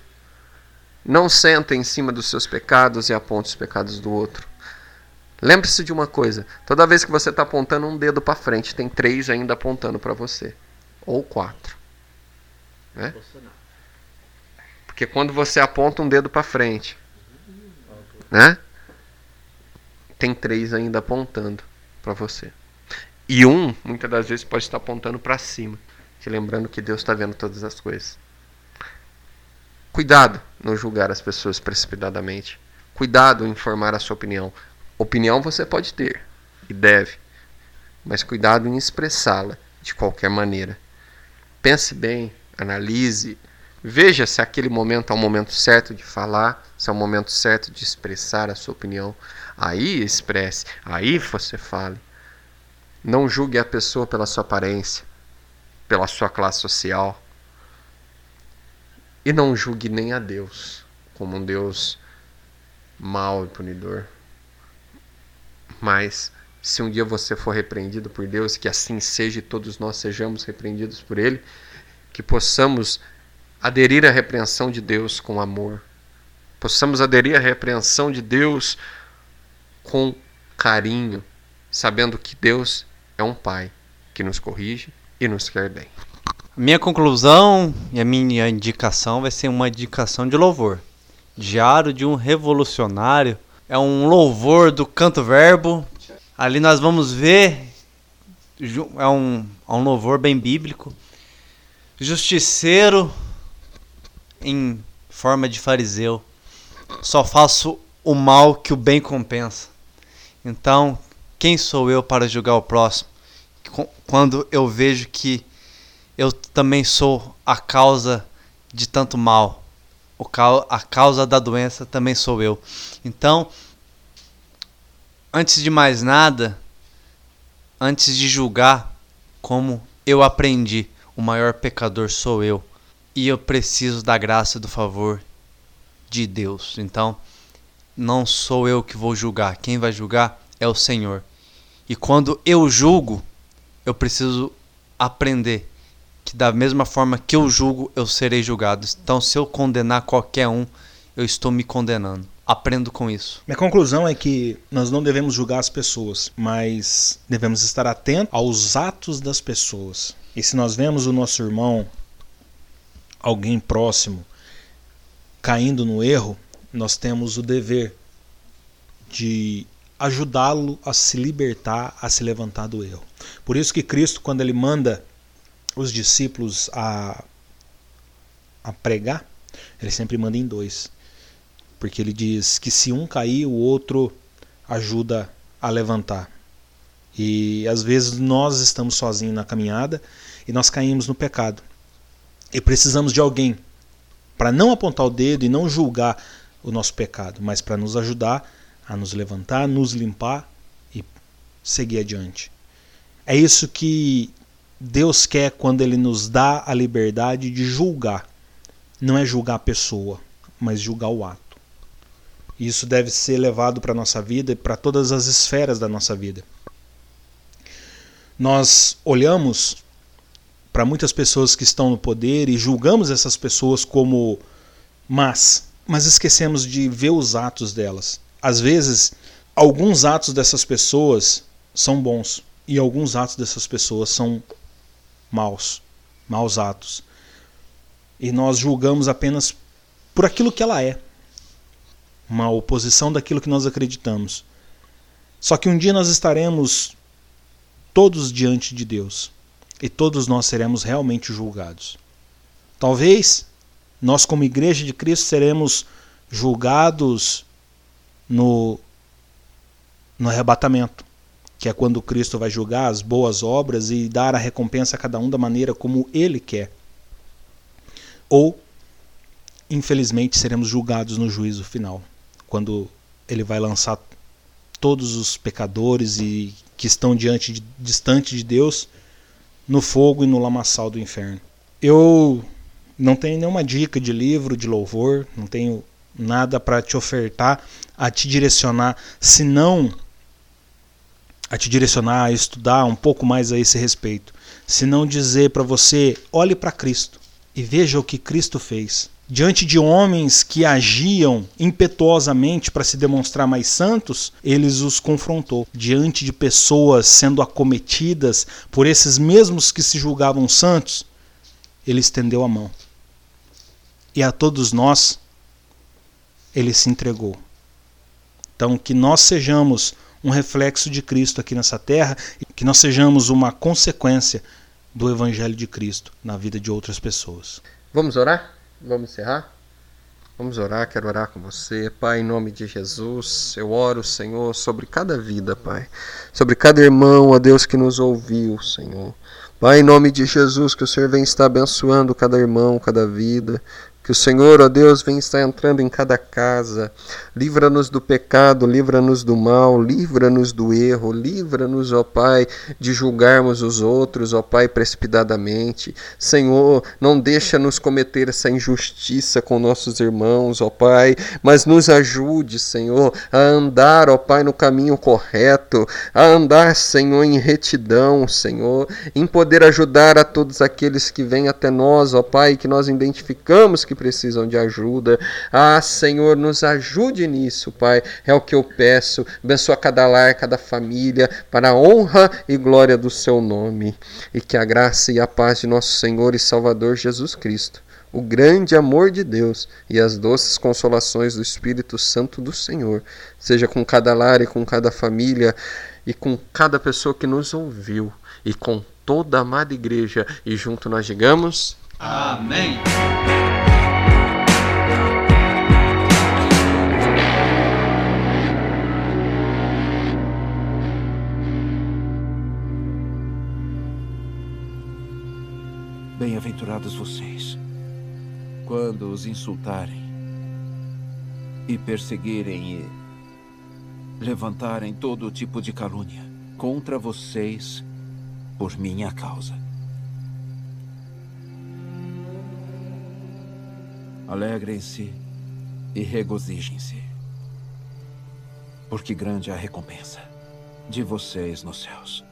Não senta em cima dos seus pecados e aponte os pecados do outro. Lembre-se de uma coisa: toda vez que você está apontando um dedo para frente, tem três ainda apontando para você. Ou quatro. Né? Porque quando você aponta um dedo para frente, né? Tem três ainda apontando para você. E um, muitas das vezes, pode estar apontando para cima, te lembrando que Deus está vendo todas as coisas. Cuidado não julgar as pessoas precipitadamente. Cuidado em formar a sua opinião. Opinião você pode ter e deve, mas cuidado em expressá-la de qualquer maneira. Pense bem, analise, veja se aquele momento é o momento certo de falar, se é o momento certo de expressar a sua opinião. Aí expresse, aí você fale. Não julgue a pessoa pela sua aparência, pela sua classe social. E não julgue nem a Deus como um Deus mau e punidor. Mas se um dia você for repreendido por Deus, que assim seja e todos nós sejamos repreendidos por Ele, que possamos aderir à repreensão de Deus com amor, possamos aderir à repreensão de Deus com carinho, sabendo que Deus é um pai que nos corrige e nos quer bem. Minha conclusão e a minha indicação vai ser uma indicação de louvor. Diário de um revolucionário. É um louvor do canto verbo. Ali nós vamos ver. É um, é um louvor bem bíblico. Justiceiro em forma de fariseu. Só faço o mal que o bem compensa. Então, quem sou eu para julgar o próximo? Quando eu vejo que eu também sou a causa de tanto mal. A causa da doença também sou eu. Então, antes de mais nada, antes de julgar, como eu aprendi, o maior pecador sou eu. E eu preciso da graça e do favor de Deus. Então, não sou eu que vou julgar. Quem vai julgar é o Senhor. E quando eu julgo, eu preciso aprender que da mesma forma que eu julgo, eu serei julgado. Então, se eu condenar qualquer um, eu estou me condenando. Aprendo com isso. Minha conclusão é que nós não devemos julgar as pessoas, mas devemos estar atentos aos atos das pessoas. E se nós vemos o nosso irmão, alguém próximo, caindo no erro, nós temos o dever de ajudá-lo a se libertar, a se levantar do erro. Por isso que Cristo, quando ele manda os discípulos a, a pregar, ele sempre manda em dois. Porque ele diz que se um cair, o outro ajuda a levantar. E às vezes nós estamos sozinhos na caminhada e nós caímos no pecado. E precisamos de alguém para não apontar o dedo e não julgar o nosso pecado, mas para nos ajudar a nos levantar, nos limpar e seguir adiante. É isso que Deus quer quando Ele nos dá a liberdade de julgar. Não é julgar a pessoa, mas julgar o ato. Isso deve ser levado para a nossa vida e para todas as esferas da nossa vida. Nós olhamos para muitas pessoas que estão no poder e julgamos essas pessoas como más, mas esquecemos de ver os atos delas. Às vezes, alguns atos dessas pessoas são bons e alguns atos dessas pessoas são maus, maus atos. E nós julgamos apenas por aquilo que ela é, uma oposição daquilo que nós acreditamos. Só que um dia nós estaremos todos diante de Deus e todos nós seremos realmente julgados. Talvez nós, como Igreja de Cristo, seremos julgados no, no arrebatamento, que é quando Cristo vai julgar as boas obras e dar a recompensa a cada um da maneira como Ele quer. Ou, infelizmente, seremos julgados no juízo final, quando Ele vai lançar todos os pecadores e que estão diante de, distante de Deus no fogo e no lamaçal do inferno. Eu não tenho nenhuma dica de livro de louvor, não tenho nada para te ofertar, a te direcionar, senão a te direcionar a estudar um pouco mais a esse respeito, se não dizer para você, olhe para Cristo e veja o que Cristo fez. Diante de homens que agiam impetuosamente para se demonstrar mais santos, eles os confrontou. Diante de pessoas sendo acometidas por esses mesmos que se julgavam santos, ele estendeu a mão. E a todos nós, ele se entregou. Então, que nós sejamos um reflexo de Cristo aqui nessa terra, que nós sejamos uma consequência do Evangelho de Cristo na vida de outras pessoas. Vamos orar? Vamos encerrar? Vamos orar, quero orar com você. Pai, em nome de Jesus, eu oro, Senhor, sobre cada vida, Pai. Sobre cada irmão, ó Deus, que nos ouviu, Senhor. Pai, em nome de Jesus, que o Senhor vem estar abençoando cada irmão, cada vida. Que o Senhor, ó Deus, venha estar entrando em cada casa. Livra-nos do pecado, livra-nos do mal, livra-nos do erro, livra-nos, ó Pai, de julgarmos os outros, ó Pai, precipitadamente. Senhor, não deixa-nos cometer essa injustiça com nossos irmãos, ó Pai, mas nos ajude, Senhor, a andar, ó Pai, no caminho correto, a andar, Senhor, em retidão, Senhor, em poder ajudar a todos aqueles que vêm até nós, ó Pai, que nós identificamos que precisam de ajuda. Ah, Senhor, nos ajude nisso, Pai. É o que eu peço. Abençoa cada lar, cada família, para a honra e glória do seu nome. E que a graça e a paz de nosso Senhor e Salvador Jesus Cristo o grande amor de Deus e as doces consolações do Espírito Santo do Senhor, seja com cada lar e com cada família e com cada pessoa que nos ouviu e com toda a amada igreja. E junto nós digamos: Amém. Bem-aventurados vocês, quando os insultarem e perseguirem e levantarem todo tipo de calúnia contra vocês por minha causa. Alegrem-se e regozijem-se, porque grande é a recompensa de vocês nos céus.